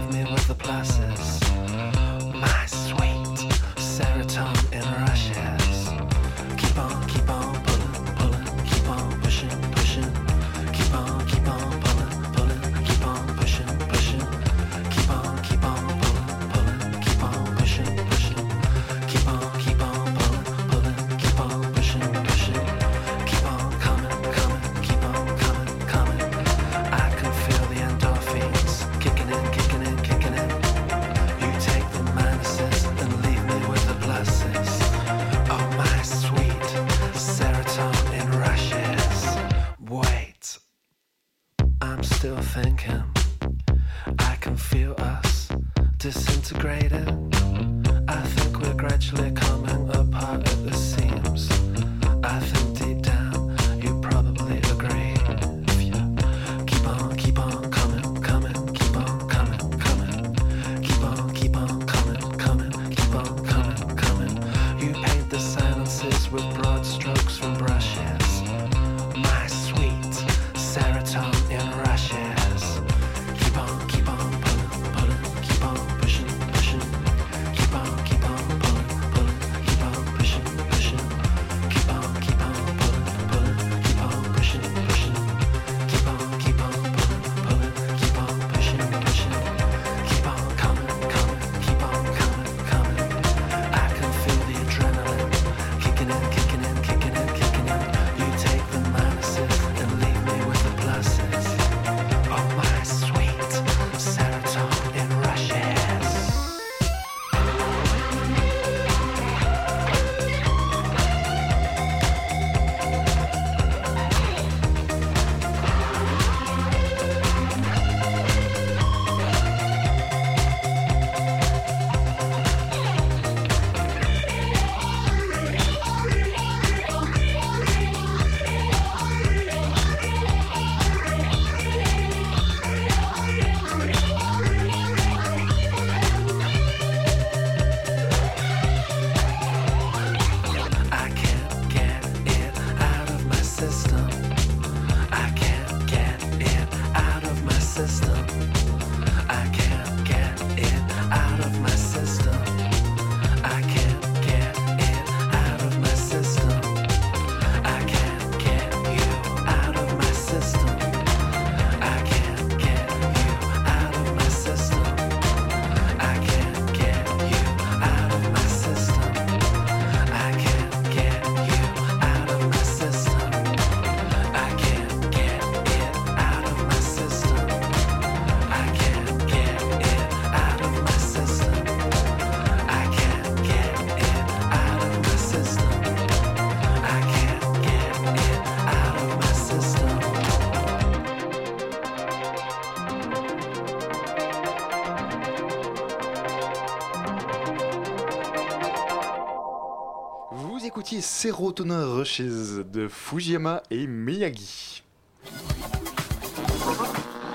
Serotonin Rushes de Fujiyama et Miyagi.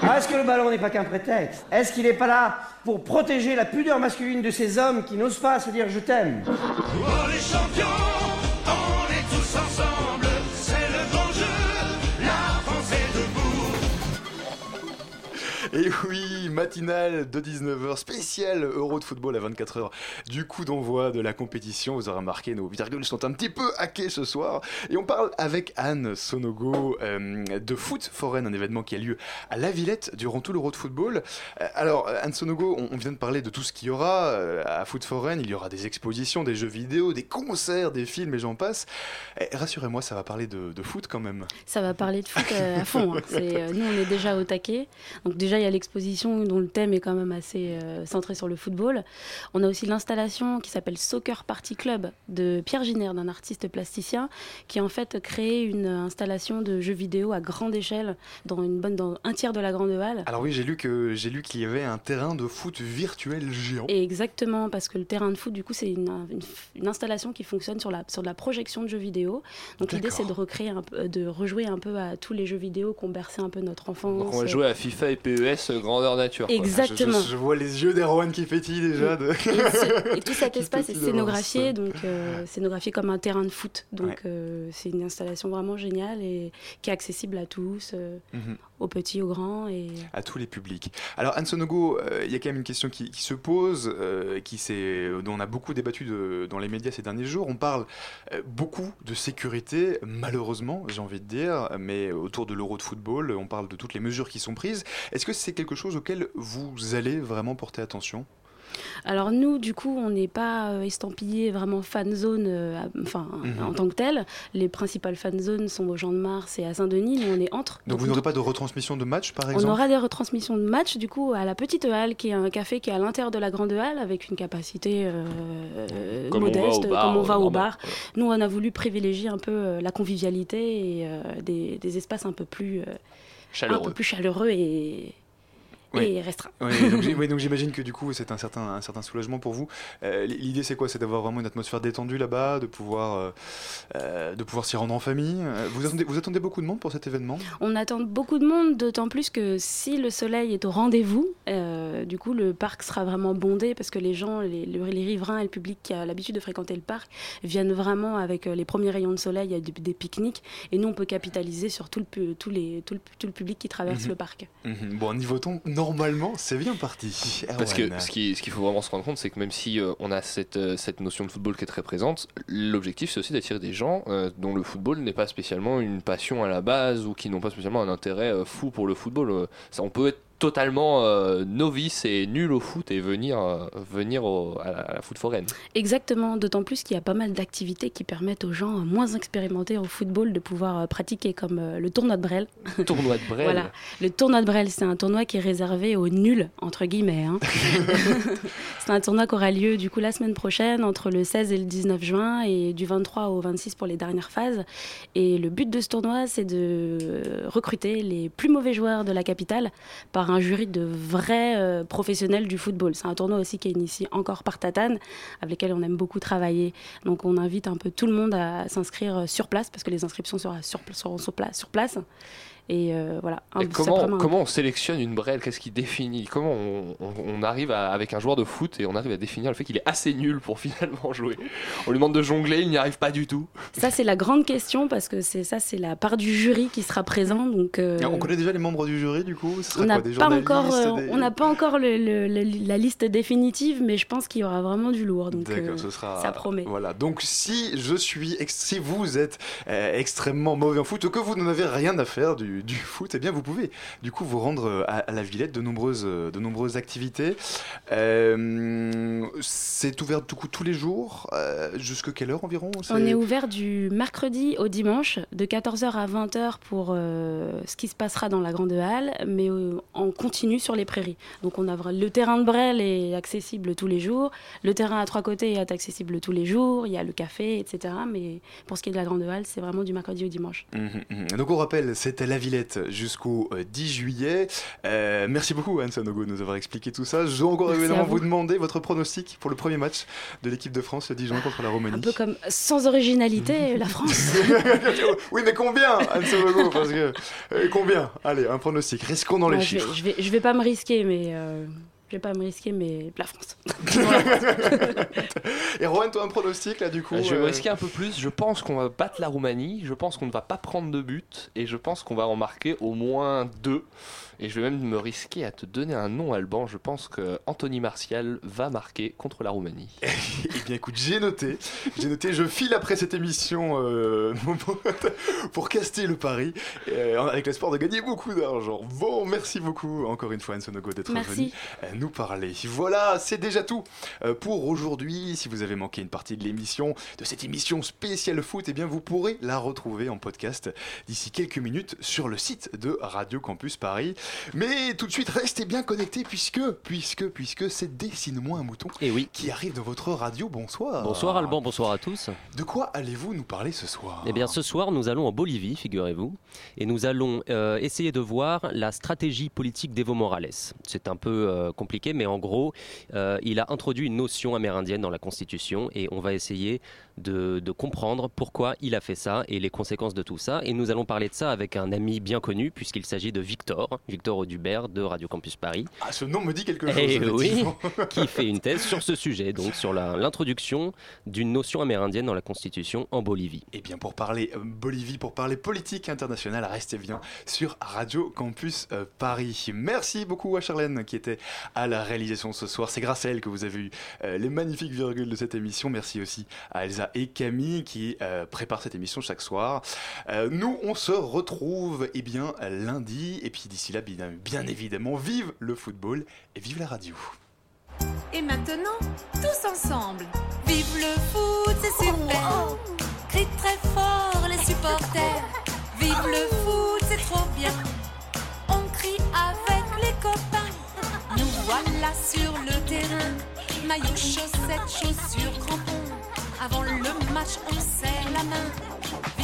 Ah, Est-ce que le ballon n'est pas qu'un prétexte? Est-ce qu'il n'est pas là pour protéger la pudeur masculine de ces hommes qui n'osent pas se dire je t'aime? Oh les champions, Et oui, matinale de 19h, spécial Euro de football à 24h du coup d'envoi de la compétition. Vous aurez remarqué, nos virgules sont un petit peu hackées ce soir. Et on parle avec Anne Sonogo euh, de Foot Foreign, un événement qui a lieu à La Villette durant tout l'Euro de football. Euh, alors, Anne Sonogo, on, vient de parler de tout ce qu'il y aura euh, à Foot Foreign. Il y aura des expositions, des jeux vidéo, des concerts, des films et j'en passe. Eh, Rassurez-moi, ça va parler de, foot quand même. Ça va parler de foot euh, à fond. hein. Euh, nous, on est déjà au taquet. Donc déjà, il y a l'exposition dont le thème est quand même assez euh, centré sur le football. On a aussi l'installation qui s'appelle Soccer Party Club de Pierre Giner, d'un artiste plasticien, qui a en fait créé une installation de jeux vidéo à grande échelle dans, une bonne, dans un tiers de la grande halle. Alors oui, j'ai lu que j'ai lu qu'il y avait un terrain de foot virtuel géant. Et exactement, parce que le terrain de foot, du coup, c'est une, une- une installation qui fonctionne sur, la, sur de la projection de jeux vidéo. Donc l'idée, c'est de recréer, un de rejouer un peu à tous les jeux vidéo qui ont bercé un peu notre enfance. Donc on va jouer à FIFA et PES euh, grandeur nature. quoi. Exactement. Je, je vois les yeux d'Erwan qui pétillent déjà. De... Et, ce- et tout cet espace est scénographié, donc euh, scénographié comme un terrain de foot. Donc Ouais. euh, c'est une installation vraiment géniale et qui est accessible à tous, euh, Mhm. Aux petits, aux grands. Et à tous les publics. Alors Anne euh, il y a quand même une question qui, se pose, euh, qui dont on a beaucoup débattu dans les médias ces derniers jours. On parle euh, beaucoup de sécurité, malheureusement, j'ai envie de dire, mais autour de l'Euro de football, on parle de toutes les mesures qui sont prises. Est-ce que c'est quelque chose auquel vous allez vraiment porter attention? Alors nous, du coup, on n'est pas euh, estampillé vraiment fan zone, euh, enfin Mhm. en tant que tel. Les principales fan zones sont au Champ de Mars et à Saint-Denis. Nous, on est entre. Donc vous n'aurez pas de retransmission de match, par On exemple aura des retransmissions de matchs du coup à la petite halle qui est un café qui est à l'intérieur de la grande halle avec une capacité euh, Comme on modeste bar, comme on va au bar. Nous on a voulu privilégier un peu euh, la convivialité et euh, des, des espaces un peu plus euh, un Chaleureux. peu plus chaleureux et, Oui. et restreints. Oui, donc j'ai- oui, donc j'imagine que du coup c'est un certain, un certain soulagement pour vous. Euh, L'idée c'est quoi? C'est d'avoir vraiment une atmosphère détendue là-bas, de pouvoir, euh, euh, de pouvoir s'y rendre en famille? Vous attendez, vous attendez beaucoup de monde pour cet événement? On attend beaucoup de monde, d'autant plus que si le soleil est au rendez-vous, euh, du coup le parc sera vraiment bondé parce que les gens, les, le- les riverains et le public qui a l'habitude de fréquenter le parc viennent vraiment avec les premiers rayons de soleil, il y a des, des pique-niques et nous on peut capitaliser sur tout le, les, tout le, tout le public qui traverse Mhm. le parc. Mhm. Bon, niveau ton, normalement c'est bien parti. Parce que ce qui- ce qu'il faut vraiment se rendre compte, c'est que même si euh, on a cette, euh, cette notion de football qui est très présente, l'objectif c'est aussi d'attirer des gens euh, dont le football n'est pas spécialement une passion à la base ou qui n'ont pas spécialement un intérêt fou pour le football. Ça, on peut être totalement euh, novice et nul au foot et venir, euh, venir au- à, la, à la foot foraine. Exactement, d'autant plus qu'il y a pas mal d'activités qui permettent aux gens moins expérimentés au football de pouvoir euh, pratiquer comme euh, le tournoi de Brel. Tournoi de Brel. Voilà, le tournoi de Brel, c'est un tournoi qui est réservé aux nuls, entre guillemets. hein. c'est un tournoi qui aura lieu du coup la semaine prochaine, entre le 16 et le 19 juin, et du 23 au 26 pour les dernières phases. Et le but de ce tournoi, c'est de recruter les plus mauvais joueurs de la capitale par un jury de vrais euh, professionnels du football. C'est un tournoi aussi qui est initié encore par Tatane, avec lesquels on aime beaucoup travailler. Donc on invite un peu tout le monde à s'inscrire sur place, parce que les inscriptions seront. Sur place. Et euh, voilà. Un- Et comment, un- comment on sélectionne une brelle Qu'est-ce qui définit? Comment on, on- on arrive à- avec un joueur de foot et on arrive à définir le fait qu'il est assez nul pour finalement jouer? On lui demande de jongler, il n'y arrive pas du tout. Ça, c'est la grande question parce que c'est ça, c'est la part du jury qui sera présent. Donc, euh, On connaît déjà les membres du jury du coup? On n'a pas encore, euh, des- on n'a pas encore le- le- le- la liste définitive, mais je pense qu'il y aura vraiment du lourd. Donc, euh, ce sera. ça promet. Voilà. Donc si je suis, ex- si vous êtes euh, extrêmement mauvais en foot ou que vous n'en avez rien à faire du, du foot, eh bien vous pouvez du coup vous rendre euh, à, à la Villette de nombreuses, euh, de nombreuses activités. Euh, c'est ouvert du coup tous les jours. Euh, jusque quelle heure environ? On est ouvert du mercredi au dimanche, de 14h à 20h pour euh, ce qui se passera dans la grande halle, mais en continu sur les prairies. Donc on a le terrain de Brel est accessible tous les jours, le terrain à trois côtés est accessible tous les jours, il y a le café, etc. Mais pour ce qui est de la grande halle, c'est vraiment du mercredi au dimanche. Mhm, mhm. Donc on rappelle, c'est à la Villette jusqu'au euh, 10 juillet. Euh, merci beaucoup Anne Sanogo de nous avoir expliqué tout ça. Je dois encore Merci évidemment vous. vous demander votre pronostic pour le premier match de l'équipe de France le 10 juin contre la Roumanie. Un peu comme sans originalité, la France. oui, mais combien, Anne Sanogo Parce que euh, combien? Allez, un pronostic. Risquons dans les je, vais, chiffres. je, vais, je vais pas me risquer, mais euh, je vais pas me risquer, mais la France. Et Rowan, toi un pronostic là du coup Bah, je vais me euh, risquer un peu plus. Je pense qu'on va battre la Roumanie. Je pense qu'on ne va pas prendre de but. Et je pense qu'on va en marquer au moins deux. Et je vais même me risquer à te donner un nom, Alban. Je pense que Anthony Martial va marquer contre la Roumanie. Eh bien écoute, j'ai noté, j'ai noté, je file après cette émission euh, pour caster le pari, euh, avec l'espoir de gagner beaucoup d'argent. Bon, merci beaucoup encore une fois Anne Sonogo d'être venue euh, nous parler. Voilà, c'est déjà tout pour aujourd'hui. Si vous avez manqué une partie de l'émission, de cette émission spéciale foot, eh bien vous pourrez la retrouver en podcast d'ici quelques minutes sur le site de Radio Campus Paris. Mais tout de suite, restez bien connectés puisque, puisque, puisque c'est Dessine-moi un mouton Et oui. qui arrive dans votre radio. Bonsoir. Bonsoir Alban, bonsoir à tous. De quoi allez-vous nous parler ce soir? Eh bien ce soir nous allons en Bolivie, figurez-vous, et nous allons euh, essayer de voir la stratégie politique d'Evo Morales. C'est un peu euh, compliqué compliqué, mais en gros, euh, il a introduit une notion amérindienne dans la Constitution et on va essayer de, de comprendre pourquoi il a fait ça et les conséquences de tout ça. Et nous allons parler de ça avec un ami bien connu, puisqu'il s'agit de Victor, Victor Audubert de Radio Campus Paris. Ah, ce nom me dit quelque chose. Eh oui, qui fait une thèse sur ce sujet, donc sur l'introduction d'une notion amérindienne dans la Constitution en Bolivie. Et bien pour parler euh, Bolivie, pour parler politique internationale, restez bien sur Radio Campus euh, Paris. Merci beaucoup à Charlène qui était à la réalisation ce soir. C'est grâce à elle que vous avez eu euh, les magnifiques virgules de cette émission. Merci aussi à Elsa et Camille qui euh, préparent cette émission chaque soir. Euh, nous, on se retrouve eh bien lundi. Et puis d'ici là, bien, évidemment, vive le football et vive la radio. Et maintenant, tous ensemble. Vive le foot, c'est super. Crie très fort les supporters. Vive le foot, c'est trop bien. On crie avec les copains. Nous voilà sur le terrain. Maillot, chaussettes, chaussures, crampons. Avant le match, on serre la main.